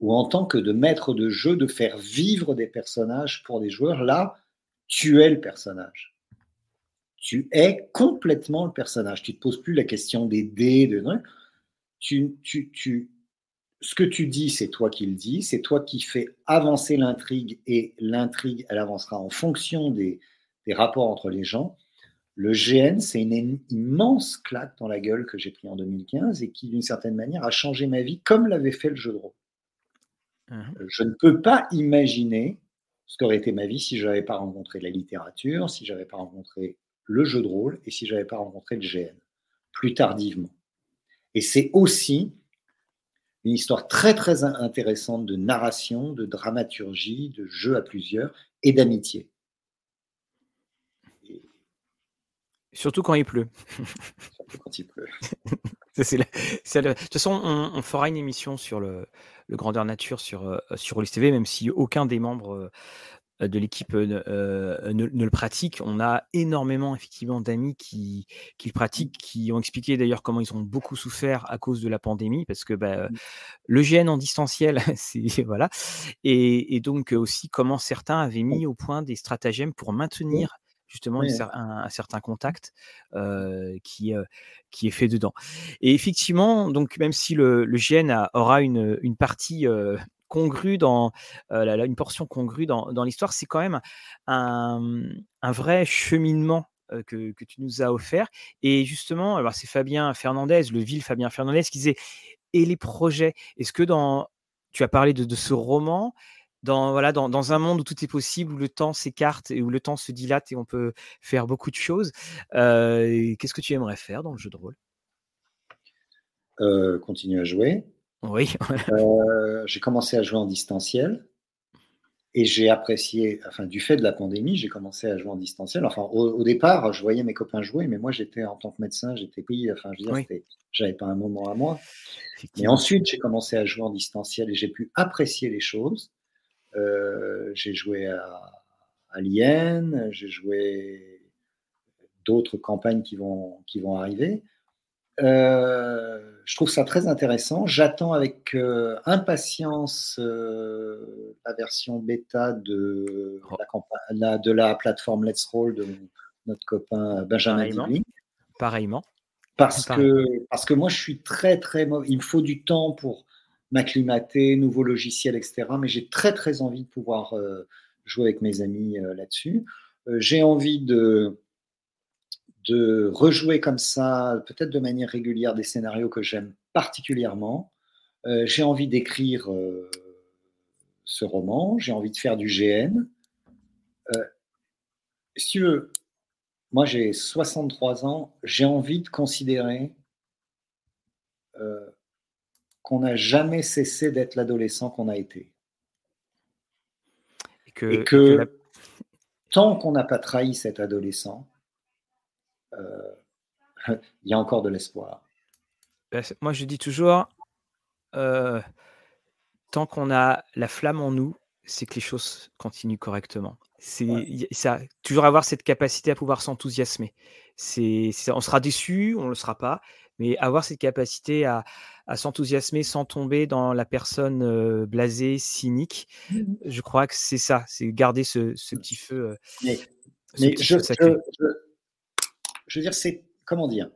[SPEAKER 3] ou en tant que de maître de jeu, de faire vivre des personnages pour des joueurs, là, tu es le personnage. Tu es complètement le personnage. Tu ne te poses plus la question des dés, de... Tu, tu, tu, ce que tu dis, c'est toi qui le dis, c'est toi qui fais avancer l'intrigue et l'intrigue, elle avancera en fonction des, rapports entre les gens. Le GN, c'est une immense claque dans la gueule que j'ai pris en 2015 et qui, d'une certaine manière, a changé ma vie comme l'avait fait le jeu de rôle. Mmh. Euh, je ne peux pas imaginer ce qu'aurait été ma vie si je n'avais pas rencontré la littérature, si je n'avais pas rencontré le jeu de rôle et si je n'avais pas rencontré le GN, plus tardivement. Et c'est aussi une histoire très très intéressante de narration, de dramaturgie, de jeu à plusieurs et d'amitié.
[SPEAKER 1] Surtout quand il pleut.
[SPEAKER 3] Surtout quand il pleut. <laughs>
[SPEAKER 1] De toute façon, on, fera une émission sur le, grandeur nature sur, euh, sur TV, même si aucun des membres euh, de l'équipe euh, euh, ne, le pratique. On a énormément effectivement d'amis qui, qui, le pratiquent, qui ont expliqué d'ailleurs comment ils ont beaucoup souffert à cause de la pandémie, parce que bah, mmh. le GN en distanciel, <laughs> c'est voilà, et, donc aussi comment certains avaient mis au point des stratagèmes pour maintenir justement un, certain contact qui, qui est fait dedans. Et effectivement, donc même si le, le GN aura une, une partie congrue dans une portion congrue dans, dans l'histoire, c'est quand même un, un vrai cheminement que, que, tu nous as offert. Et justement, alors c'est Fabien Fernandez, le vil Fabien Fernandez, qui disait et les projets? Est-ce que dans tu as parlé de, de ce roman, dans, voilà, dans, dans, un monde où tout est possible, où le temps s'écarte et où le temps se dilate et on peut faire beaucoup de choses, qu'est-ce que tu aimerais faire dans le jeu de rôle?
[SPEAKER 3] Euh, continuer à jouer.
[SPEAKER 1] Oui. <laughs>
[SPEAKER 3] Euh, j'ai commencé à jouer en distanciel. Et j'ai apprécié, enfin, du fait de la pandémie, j'ai commencé à jouer en distanciel. Enfin, au, départ, je voyais mes copains jouer, mais moi, j'étais en tant que médecin, j'étais pris, enfin, je veux dire, j'avais pas un moment à moi. Et ensuite, j'ai commencé à jouer en distanciel et j'ai pu apprécier les choses. Euh, j'ai joué à Alien, j'ai joué d'autres campagnes qui vont, qui vont arriver. Euh, je trouve ça très intéressant. J'attends avec euh, impatience euh, la version bêta de la, de la plateforme Let's Roll de notre copain Benjamin
[SPEAKER 1] Pareillement. Pareillement.
[SPEAKER 3] Parce, Que, parce que moi, je suis très, très mauvais. Il me faut du temps pour m'acclimater, nouveaux logiciels, etc. Mais j'ai très, très envie de pouvoir jouer avec mes amis là-dessus. j'ai envie de de rejouer comme ça, peut-être de manière régulière, des scénarios que j'aime particulièrement. Euh, j'ai envie d'écrire euh, ce roman, j'ai envie de faire du GN. Euh, si tu veux, moi j'ai 63 ans, j'ai envie de considérer qu'on n'a jamais cessé d'être l'adolescent qu'on a été. Et que, tant qu'on n'a pas trahi cet adolescent, <laughs> il y a encore de l'espoir.
[SPEAKER 1] Bah, moi, je dis toujours, euh, tant qu'on a la flamme en nous, c'est que les choses continuent correctement. C'est ça, toujours avoir cette capacité à pouvoir s'enthousiasmer. C'est, on sera déçu, on ne le sera pas, mais avoir cette capacité à, s'enthousiasmer sans tomber dans la personne euh, blasée, cynique, mmh je crois que c'est ça, c'est garder ce, petit feu.
[SPEAKER 3] mais, je, je veux dire, c'est. Comment dire?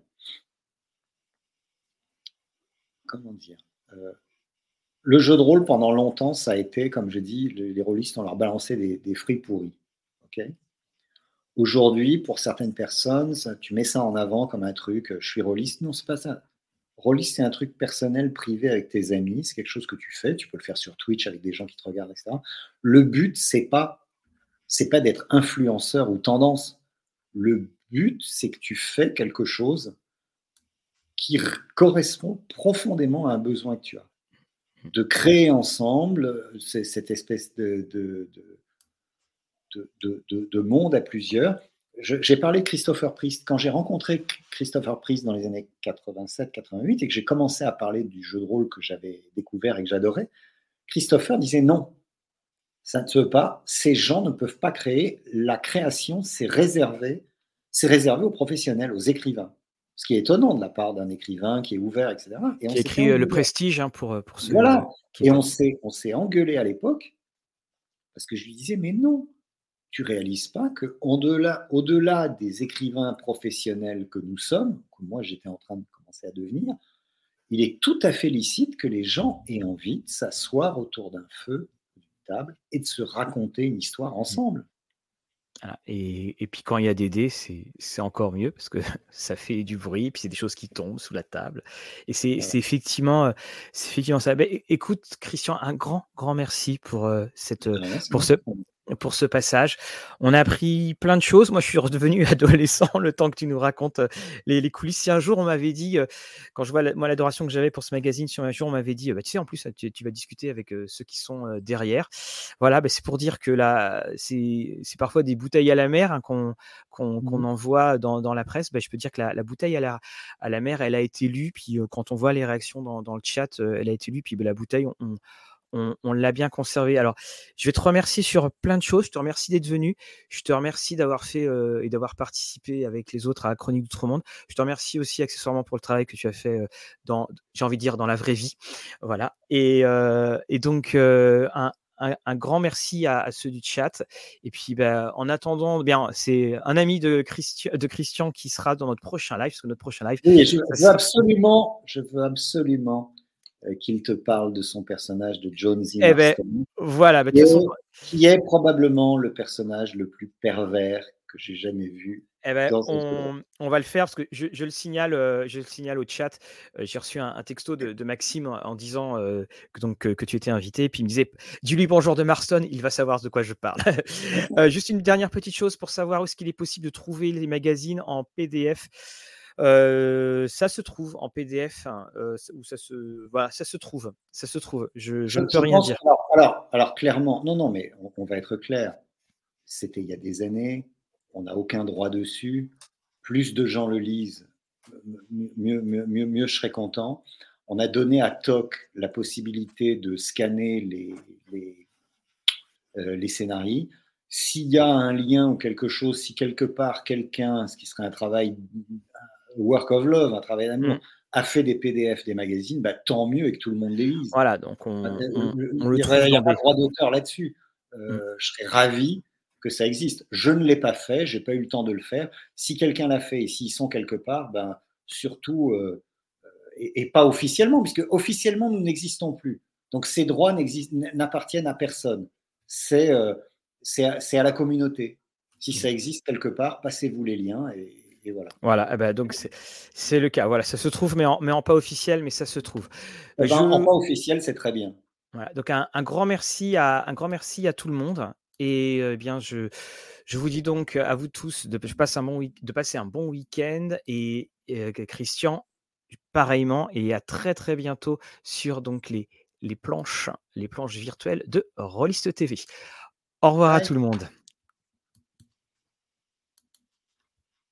[SPEAKER 3] Comment dire? Euh, Le jeu de rôle, pendant longtemps, ça a été, comme je dis, les, les rôlistes, on leur balançait des, fruits pourris. ok? Aujourd'hui, pour certaines personnes, tu mets ça en avant comme un truc, je suis rôliste. Non, c'est pas ça. Rôliste, c'est un truc personnel, privé avec tes amis. C'est quelque chose que tu fais. Tu peux le faire sur Twitch avec des gens qui te regardent, etc. Le but, c'est pas, c'est pas d'être influenceur ou tendance. Le but, c'est que tu fais quelque chose qui correspond profondément à un besoin que tu as. De créer ensemble cette espèce de, de, de, monde à plusieurs. J'ai parlé de Christopher Priest. Quand j'ai rencontré Christopher Priest dans les années 87-88 et que j'ai commencé à parler du jeu de rôle que j'avais découvert et que j'adorais, Christopher disait non, ça ne se peut pas. Ces gens ne peuvent pas créer. La création, c'est réservé c'est réservé aux professionnels, aux écrivains. Ce qui est étonnant de la part d'un écrivain qui est ouvert, etc.
[SPEAKER 1] Et qui écrit euh, le prestige hein, pour, euh, pour
[SPEAKER 3] ceux Voilà. et on s'est, on s'est engueulé à l'époque parce que je lui disais, mais non, tu réalises pas que au-delà, au-delà des écrivains professionnels que nous sommes, que moi j'étais en train de commencer à devenir, il est tout à fait licite que les gens aient envie de s'asseoir autour d'un feu, d'une table, et de se raconter une histoire ensemble.
[SPEAKER 1] Et, puis quand il y a des dés, c'est encore mieux parce que <laughs> ça fait du bruit, puis c'est des choses qui tombent sous la table. Et c'est effectivement, effectivement ça. Ben, écoute, Christian, un grand, grand merci pour, cette, pour ce, pour ce passage. On a appris plein de choses. Moi, je suis redevenu <laughs> adolescent le temps que tu nous racontes euh, les, coulisses. Si un jour on m'avait dit, euh, quand je vois moi l'adoration que j'avais pour ce magazine, si un jour on m'avait dit, bah, tu sais, en plus, tu, vas discuter avec euh, ceux qui sont derrière. Voilà, bah, c'est pour dire que là, c'est parfois des bouteilles à la mer hein, qu'on mmh envoie dans, la presse. Bah, je peux dire que la, bouteille à la, à la mer, elle a été lue. Puis quand on voit les réactions dans, le chat, elle a été lue. Puis la bouteille, on on, l'a bien conservé. Alors, je vais te remercier sur plein de choses. Je te remercie d'être venu. Je te remercie d'avoir fait euh, et d'avoir participé avec les autres à Chronique d'Outre-Monde. Je te remercie aussi accessoirement pour le travail que tu as fait euh, dans, j'ai envie de dire, dans la vraie vie. Voilà. Et, euh, donc, un, grand merci à, ceux du chat. Et puis, ben, en attendant, bien, c'est un ami de, de Christian qui sera dans notre prochain live, parce que notre prochain live.
[SPEAKER 3] je veux absolument, je veux absolument qu'il te parle de son personnage de Jones
[SPEAKER 1] eh ben, voilà,
[SPEAKER 3] qui, est, qui, est, probablement le personnage le plus pervers que j'ai jamais vu.
[SPEAKER 1] Eh ben, on, va le faire parce que je, le, signale, euh, je le signale au chat. Euh, j'ai reçu un, texto de, Maxime en, disant que, donc, que tu étais invité. Puis il me disait Dis-lui bonjour de Marston, il va savoir de quoi je parle. <laughs> juste une dernière petite chose pour savoir où est-ce qu'il est possible de trouver les magazines en PDF. Ça se trouve en PDF, hein, ou ça se, voilà, ça se trouve, ça se trouve. Je, je ne peux rien dire.
[SPEAKER 3] Alors, alors, clairement, non, non, mais on, va être clair. C'était il y a des années. On n'a aucun droit dessus. Plus de gens le lisent, mieux, mieux, mieux, mieux je serais content. On a donné à TOC la possibilité de scanner les, les, les scénarios s'il y a un lien ou quelque chose, si quelque part quelqu'un, ce qui serait un travail, work of love, un travail d'amour, mm. a fait des PDF, des magazines, bah, tant mieux et que tout le monde les lise.
[SPEAKER 1] Voilà, donc on,
[SPEAKER 3] bah, le Il y a pas droit d'auteur là-dessus. Euh, mm. Je serais ravi que ça existe. Je ne l'ai pas fait, j'ai pas eu le temps de le faire. Si quelqu'un l'a fait et s'ils sont quelque part, ben, surtout, euh, et, pas officiellement, puisque officiellement nous n'existons plus. Donc ces droits n'appartiennent à personne. C'est euh, c'est à, la communauté. Si ça existe quelque part, passez-vous les liens et, voilà.
[SPEAKER 1] Voilà, eh ben, donc c'est le cas. Voilà, ça se trouve, mais en, mais en pas officiel, mais ça se trouve.
[SPEAKER 3] Eh ben, en pas officiel, c'est très bien.
[SPEAKER 1] Voilà, donc un, grand merci à un grand merci à tout le monde. Et euh, eh bien, je, je vous dis donc à vous tous de, passer un bon, de passer un bon week-end et, et Christian, pareillement, et à très très bientôt sur donc les, les planches, les planches virtuelles de Rollist TV. Au revoir à tout le monde.